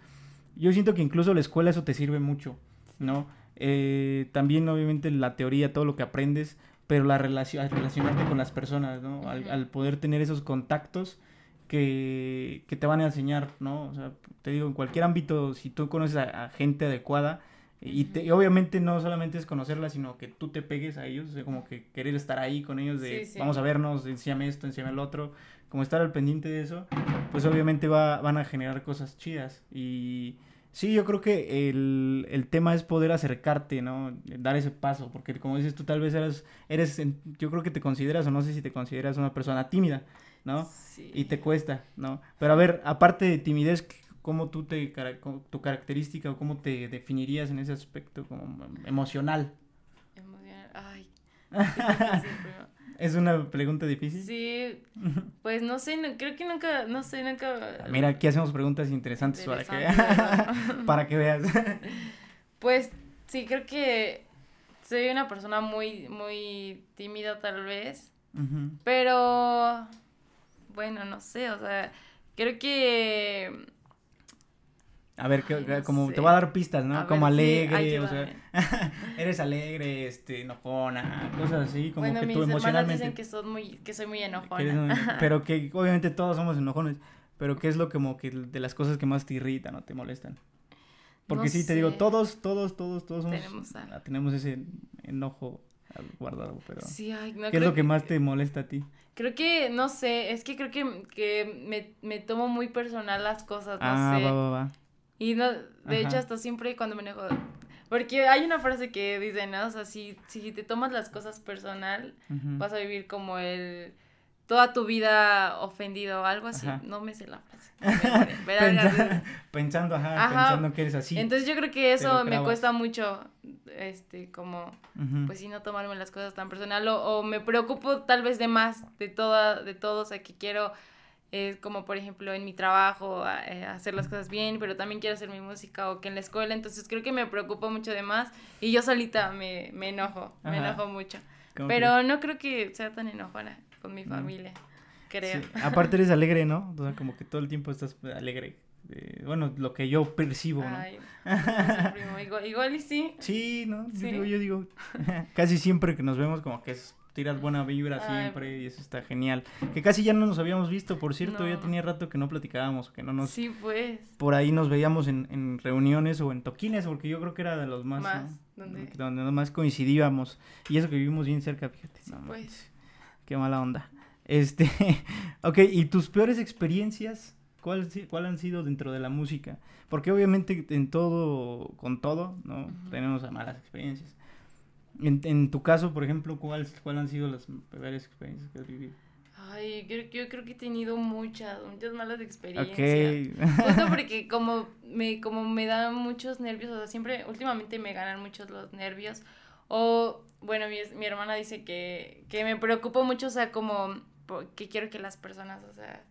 yo siento que incluso la escuela eso te sirve mucho, ¿no? Eh, también obviamente la teoría, todo lo que aprendes, pero la relación, relacionarte con las personas, ¿no? Al, poder tener esos contactos que, te van a enseñar, ¿no? O sea, te digo, en cualquier ámbito, si tú conoces a, gente adecuada, y, te, obviamente no solamente es conocerla, sino que tú te pegues a ellos, o sea, como que querer estar ahí con ellos, de vamos a vernos, enséñame esto, enséñame el otro, como estar al pendiente de eso, pues obviamente va, van a generar cosas chidas. Y, Sí, yo creo que el, el, tema es poder acercarte, ¿no? Dar ese paso, porque como dices tú, tal vez eres, eres, yo creo que te consideras, o no sé si te consideras una persona tímida, ¿no? Sí. Y te cuesta, ¿no? Pero a ver, aparte de timidez, ¿cómo tú te, tu característica o cómo te definirías en ese aspecto como emocional? Emocional, ay. (laughs) ¿Es una pregunta difícil? Sí, (laughs) pues no sé, creo que nunca, no sé, nunca... Mira, aquí hacemos preguntas interesantes para que, (laughs) para que veas. (laughs) Pues sí, creo que soy una persona muy, muy tímida tal vez, pero bueno, no sé, o sea, creo que a ver, como te voy a dar pistas, ¿no? como alegre, o sea, (laughs) eres alegre, este, enojona, cosas así, como que tú emocionalmente. dicen que, soy muy, que soy muy enojona. pero que obviamente todos somos enojones, pero ¿qué es lo como que de las cosas que más te irritan o te molestan? Porque sí, te digo, todos, todos, todos, todos somos, tenemos, tenemos ese enojo guardado, pero sí, ay, no, ¿qué es lo que, más te molesta a ti? Creo que, no sé, es que creo que, que me, me tomo muy personal las cosas, no ah, sé. Va, va, va. Y no, de hecho, hasta siempre cuando me enojo. Porque hay una frase que dice, ¿no? O sea, si, si te tomas las cosas personal, vas a vivir como el. toda tu vida ofendido o algo así. No me sé la frase. (laughs) (laughs) pensando, ajá, pensando que eres así. Entonces yo creo que eso me cuesta mucho, este, como, pues sí, no tomarme las cosas tan personal. O, o me preocupo tal vez de más de toda, de todos, o sea, que quiero es como por ejemplo en mi trabajo eh, hacer las cosas bien, pero también quiero hacer mi música o que en la escuela, entonces creo que me preocupa mucho de más y yo solita me, me enojo, me enojo mucho. Pero no creo que sea tan enojona con mi familia, creo. Aparte eres (laughs) alegre, ¿no? O sea, como que todo el tiempo estás alegre. bueno, lo que yo percibo, ¿no? Ay, (laughs) igual, y sí. Sí, ¿no? Yo digo, yo digo, (laughs) casi siempre que nos vemos como que es tiras buena vibra siempre y eso está genial. Que casi ya no nos habíamos visto, por cierto, ya tenía rato que no platicábamos, que no nos... Sí, pues. Por ahí nos veíamos en, en reuniones o en toquines, porque yo creo que era de los más... Más, donde... donde más coincidíamos. Y eso que vivimos bien cerca, fíjate. Sí, pues. Qué mala onda. Este, (laughs) ok, ¿y tus peores experiencias? ¿Cuál, ¿Cuál han sido dentro de la música? Porque obviamente en todo, con todo, ¿no? Tenemos malas experiencias. En, en tu caso, por ejemplo, ¿cuáles cuál han sido las peores experiencias que has vivido? Ay, yo, yo creo que he tenido muchas, muchas malas experiencias. Okay. (laughs) Justo (laughs) porque como me, como me dan muchos nervios, o sea, siempre, últimamente me ganan muchos los nervios. O, bueno, mi, mi hermana dice que, que me preocupo mucho, o sea, como que quiero que las personas, o sea,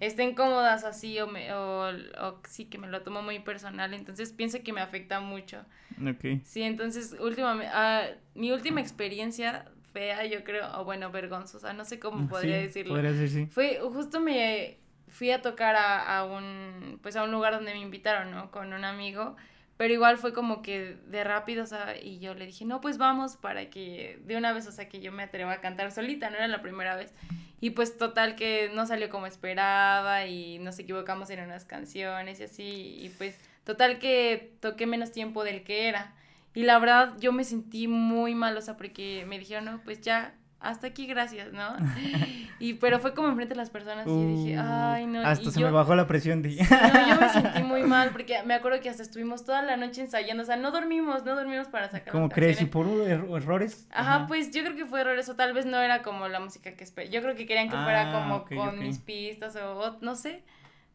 estén cómodas así o, me, o, o, sí que me lo tomo muy personal, entonces pienso que me afecta mucho. Ok. Sí, entonces últimamente, ah, mi última experiencia fea, yo creo, o bueno, vergonzosa, no sé cómo podría decirlo. Podría decir, sí. Fue, justo me fui a tocar a, a, un, pues a un lugar donde me invitaron, ¿no? Con un amigo, pero igual fue como que de rápido, o sea, y yo le dije, no, pues vamos para que de una vez, o sea, que yo me atreva a cantar solita, no era la primera vez. Y pues total que no salió como esperaba y nos equivocamos en unas canciones y así, y pues total que toqué menos tiempo del que era. Y la verdad yo me sentí muy mal, o sea, porque me dijeron, no, pues ya hasta aquí gracias, ¿no? (laughs) Y pero fue como enfrente de las personas y dije, uh, ay, no. Hasta se me bajó la presión. De... no, yo me (laughs) sentí muy mal porque me acuerdo que hasta estuvimos toda la noche ensayando, o sea, no dormimos, no dormimos para sacar ¿Cómo crees? ¿Y por errores? Ajá, pues yo creo que fue errores o tal vez no era como la música que esperé. Yo creo que querían que fuera ah, como con mis pistas o, no sé,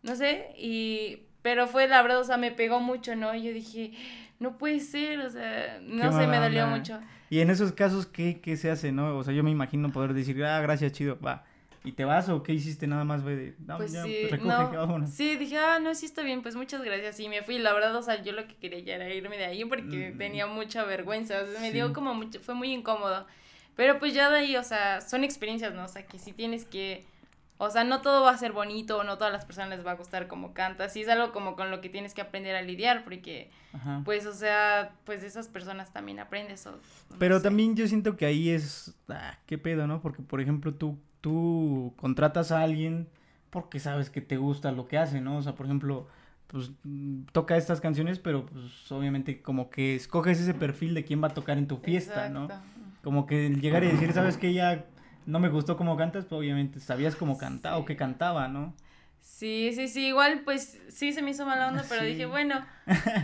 no sé, y pero fue la verdad, o sea, me pegó mucho, ¿no? Y yo dije, no puede ser, o sea, no sé, me dolió mucho. Y en esos casos, ¿qué, ¿qué se hace, no? O sea, yo me imagino poder decir, ah, gracias, chido, va. ¿Y te vas o qué hiciste nada más, güey? No, pues ya, sí, recoge, Sí, dije, ah, no, sí está bien, pues muchas gracias. Y me fui, la verdad, o sea, yo lo que quería ya era irme de ahí porque mm. tenía mucha vergüenza, o sea, me dio como mucho, fue muy incómodo. Pero pues ya de ahí, o sea, son experiencias, ¿no? O sea, que si tienes que o sea, no todo va a ser bonito, no todas las personas les va a gustar como cantas. Sí es algo como con lo que tienes que aprender a lidiar, porque, pues, o sea, pues esas personas también aprendes. O, Pero también yo siento que ahí es, ah, qué pedo, ¿no? Porque, por ejemplo, tú, tú contratas a alguien porque sabes que te gusta lo que hace, ¿no? O sea, por ejemplo, pues toca estas canciones, pero pues obviamente como que escoges ese perfil de quién va a tocar en tu fiesta, ¿no? Como que llegar y decir, ¿sabes qué? Ya no me gustó cómo cantas, pero obviamente sabías cómo cantaba o que cantaba, ¿no? Sí, sí, sí, igual pues sí se me hizo mala onda, pero dije, bueno,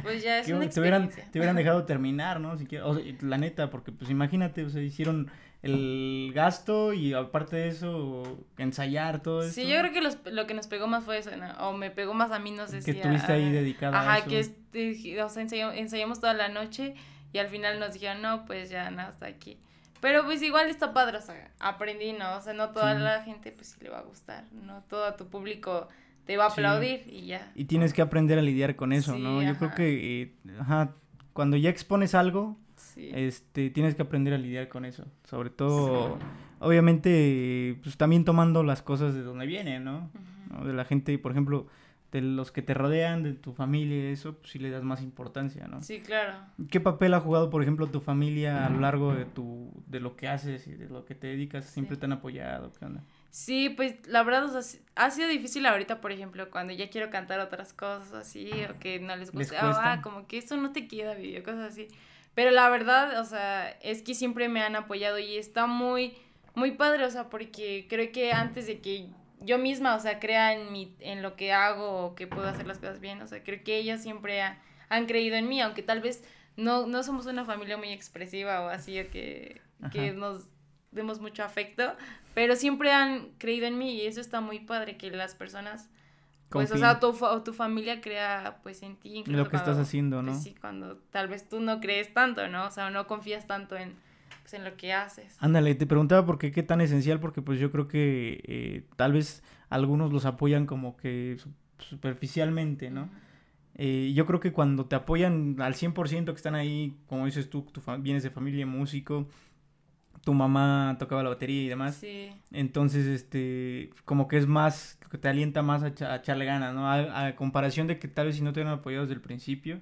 pues ya es (laughs) una experiencia. Te hubieran, te (laughs) hubieran dejado terminar, ¿no? Siquiera, o sea, la neta, porque pues imagínate, o sea, hicieron el gasto y aparte de eso, ensayar todo eso. Sí, yo creo que los, lo que nos pegó más fue eso, ¿no? o me pegó más a mí, no sé si... Que estuviste ahí dedicada Ajá, a eso. que este, o sea, ensayamos, ensayamos toda la noche y al final nos dijeron, no, pues ya, no, hasta aquí. Pero pues igual está padre, o sea, aprendí, ¿no? O sea, no toda la gente pues sí le va a gustar, no todo tu público te va a aplaudir y ya. Y tienes que aprender a lidiar con eso, ¿no? Yo creo que, eh, ajá, cuando ya expones algo, este, tienes que aprender a lidiar con eso. Sobre todo, obviamente, pues también tomando las cosas de donde vienen, ¿no? ¿no? De la gente, por ejemplo, de los que te rodean, de tu familia, eso, pues sí le das más importancia, ¿no? Sí, claro. ¿Qué papel ha jugado, por ejemplo, tu familia a lo largo de tu, de lo que haces y de lo que te dedicas? ¿Siempre te han apoyado? ¿Qué onda? Sí, pues la verdad, o sea, ha sido difícil ahorita, por ejemplo, cuando ya quiero cantar otras cosas así, o que no les gusta, ah, como que eso no te queda, video, cosas así. Pero la verdad, o sea, es que siempre me han apoyado y está muy, muy padre, o sea, porque creo que antes de que yo misma, o sea, crea en, mi, en lo que hago o que puedo hacer las cosas bien. O sea, creo que ellos siempre han creído en mí, aunque tal vez no, no somos una familia muy expresiva o así, o que, que nos demos mucho afecto, pero siempre han creído en mí y eso está muy padre, que las personas... Pues, o sea, tu, tu familia crea, pues, en ti. Lo que estás haciendo, ¿no? Pues, sí, cuando tal vez tú no crees tanto, ¿no? O sea, no confías tanto en, pues, en lo que haces. Ándale, te preguntaba por qué qué tan esencial, porque pues yo creo que eh, tal vez algunos los apoyan como que superficialmente, ¿no? Eh, yo creo que cuando te apoyan al 100% que están ahí, como dices tú, tú vienes de familia músico, tu mamá tocaba la batería y demás. Sí. Entonces, este, como que es más, que te alienta más a, echarle ganas, ¿no? A, a, comparación de que tal vez si no te hubieran apoyado desde el principio,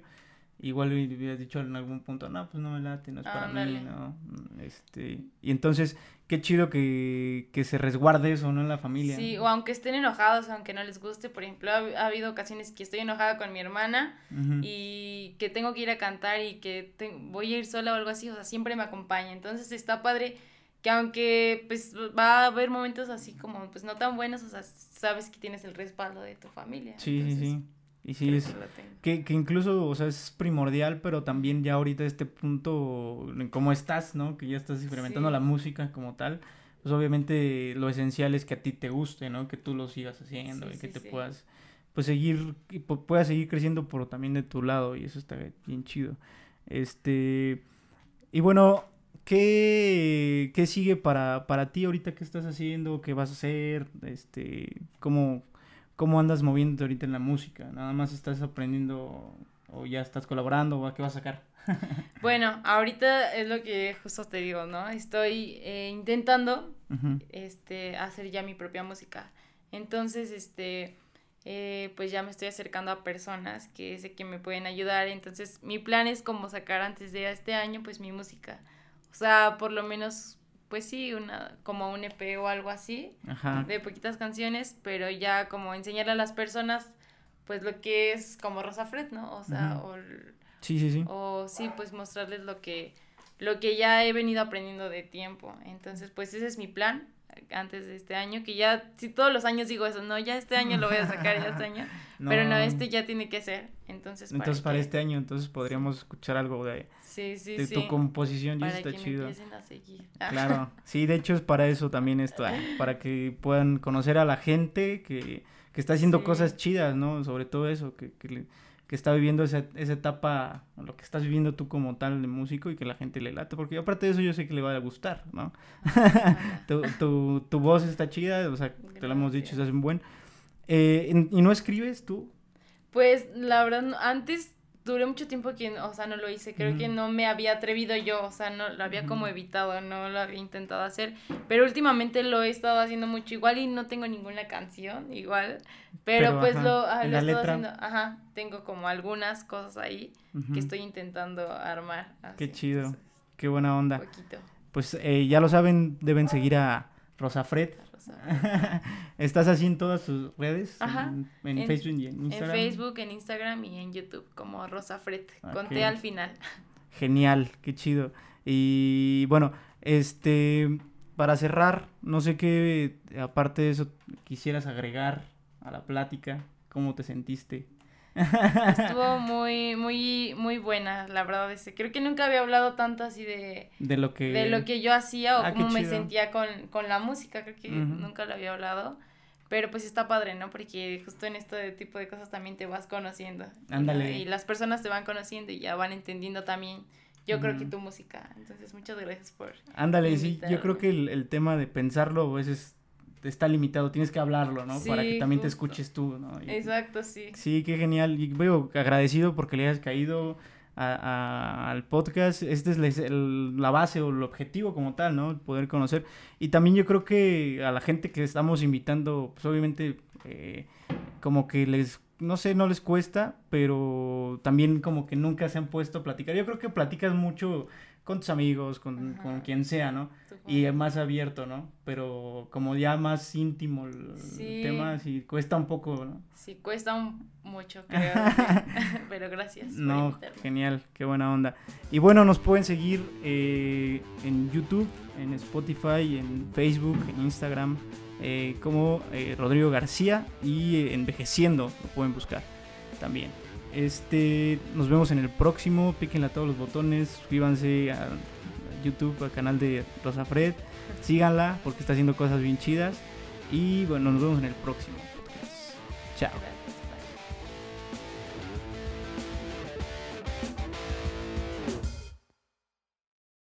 igual hubieras dicho en algún punto, no, pues no me late, no es para mí, ¿no? Este, y entonces, qué chido que, que, se resguarde eso, ¿no? En la familia. Sí, o aunque estén enojados, aunque no les guste, por ejemplo, ha, habido ocasiones que estoy enojada con mi hermana y que tengo que ir a cantar y que voy a ir sola o algo así, o sea, siempre me acompaña, entonces está padre que aunque pues va a haber momentos así como pues no tan buenos, o sea, sabes que tienes el respaldo de tu familia. Sí, sí, sí. Y sí, es que, que, incluso, o sea, es primordial, pero también ya ahorita este punto, en cómo estás, ¿no? Que ya estás experimentando la música como tal, pues obviamente lo esencial es que a ti te guste, ¿no? Que tú lo sigas haciendo y que te puedas, pues seguir, puedas seguir creciendo por también de tu lado y eso está bien chido. Este, y bueno, ¿qué, qué sigue para, para ti ahorita? ¿Qué estás haciendo? ¿Qué vas a hacer? Este, ¿cómo, ¿Cómo andas moviéndote ahorita en la música? ¿Nada más estás aprendiendo o ya estás colaborando o qué vas a sacar? (laughs) bueno, ahorita es lo que justo te digo, ¿no? Estoy eh, intentando este, hacer ya mi propia música. Entonces, este, eh, pues ya me estoy acercando a personas que sé que me pueden ayudar. Entonces, mi plan es como sacar antes de este año, pues mi música. O sea, por lo menos, pues sí, una, como un EP o algo así, de poquitas canciones, pero ya como enseñarle a las personas, pues lo que es como Rosa Fred, ¿no? O sea, o... Sí, sí, sí. O sí, pues mostrarles lo que, lo que ya he venido aprendiendo de tiempo. Entonces, pues ese es mi plan antes de este año, que ya, si todos los años digo eso, no, ya este año lo voy a sacar, ya este año, (laughs) pero no, este ya tiene que ser, entonces para Entonces para este año, entonces podríamos escuchar algo de, de tu composición, y eso está chido. Claro, (laughs) sí, de hecho es para eso también esto, para que puedan conocer a la gente que, que está haciendo cosas chidas, ¿no? Sobre todo eso, que, que que está viviendo esa, esa etapa, lo que estás viviendo tú como tal de músico y que la gente le late, porque aparte de eso yo sé que le va a gustar, ¿no? (laughs) tu, tu, tu, voz está chida, o sea, te lo hemos dicho, es un buen. Eh, ¿Y no escribes tú? Pues la verdad, antes duré mucho tiempo que, o sea, no lo hice, creo que no me había atrevido yo, o sea, no lo había como evitado, no lo había intentado hacer, pero últimamente lo he estado haciendo mucho igual y no tengo ninguna canción igual, pero, pues lo, ah, lo he estado haciendo, ajá, tengo como algunas cosas ahí que estoy intentando armar. Qué chido, qué buena onda. Poquito. Pues eh, ya lo saben, deben seguir a Rosa Fred (laughs) ¿Estás así en todas tus redes? En, Facebook y en Instagram. En Facebook, en Instagram y en YouTube como Rosa Fred. Conté al final. (laughs) Genial, qué chido. Y bueno, este, para cerrar, no sé qué, aparte de eso, quisieras agregar a la plática, ¿cómo te sentiste? Estuvo muy, muy, muy buena, la verdad. Ese. Creo que nunca había hablado tanto así de... De lo que... De lo que yo hacía o ah, cómo me sentía con, la música. Creo que nunca lo había hablado. Pero pues está padre, ¿no? Porque justo en este tipo de cosas también te vas conociendo. Ándale. Y, las personas te van conociendo y ya van entendiendo también, yo creo que tu música. Entonces, muchas gracias por... Ándale, sí, yo creo que el, el tema de pensarlo a veces está limitado, tienes que hablarlo, ¿no? Para que también te escuches tú, ¿no? Exacto, sí. Sí, qué genial. Y veo agradecido porque le hayas caído al podcast. Este es la base o el objetivo como tal, ¿no? poder conocer. Y también yo creo que a la gente que estamos invitando, pues obviamente eh, como que les no sé, no les cuesta, pero también como que nunca se han puesto a platicar. Yo creo que platicas mucho con tus amigos, con, con quien sea, ¿no? Y es más abierto, ¿no? Pero como ya más íntimo el, tema, sí cuesta un poco, ¿no? Sí, cuesta un, mucho, (laughs) creo. (laughs) pero gracias. No, genial, qué buena onda. Y bueno, nos pueden seguir eh, en YouTube, en Spotify, en Facebook, en Instagram, eh, como eh, Rodrigo García y Envejeciendo, lo pueden buscar también. Este, nos vemos en el próximo. Píquenle a todos los botones. Suscríbanse a YouTube, al canal de Rosa Fred. Síganla porque está haciendo cosas bien chidas. Y bueno, nos vemos en el próximo Chao.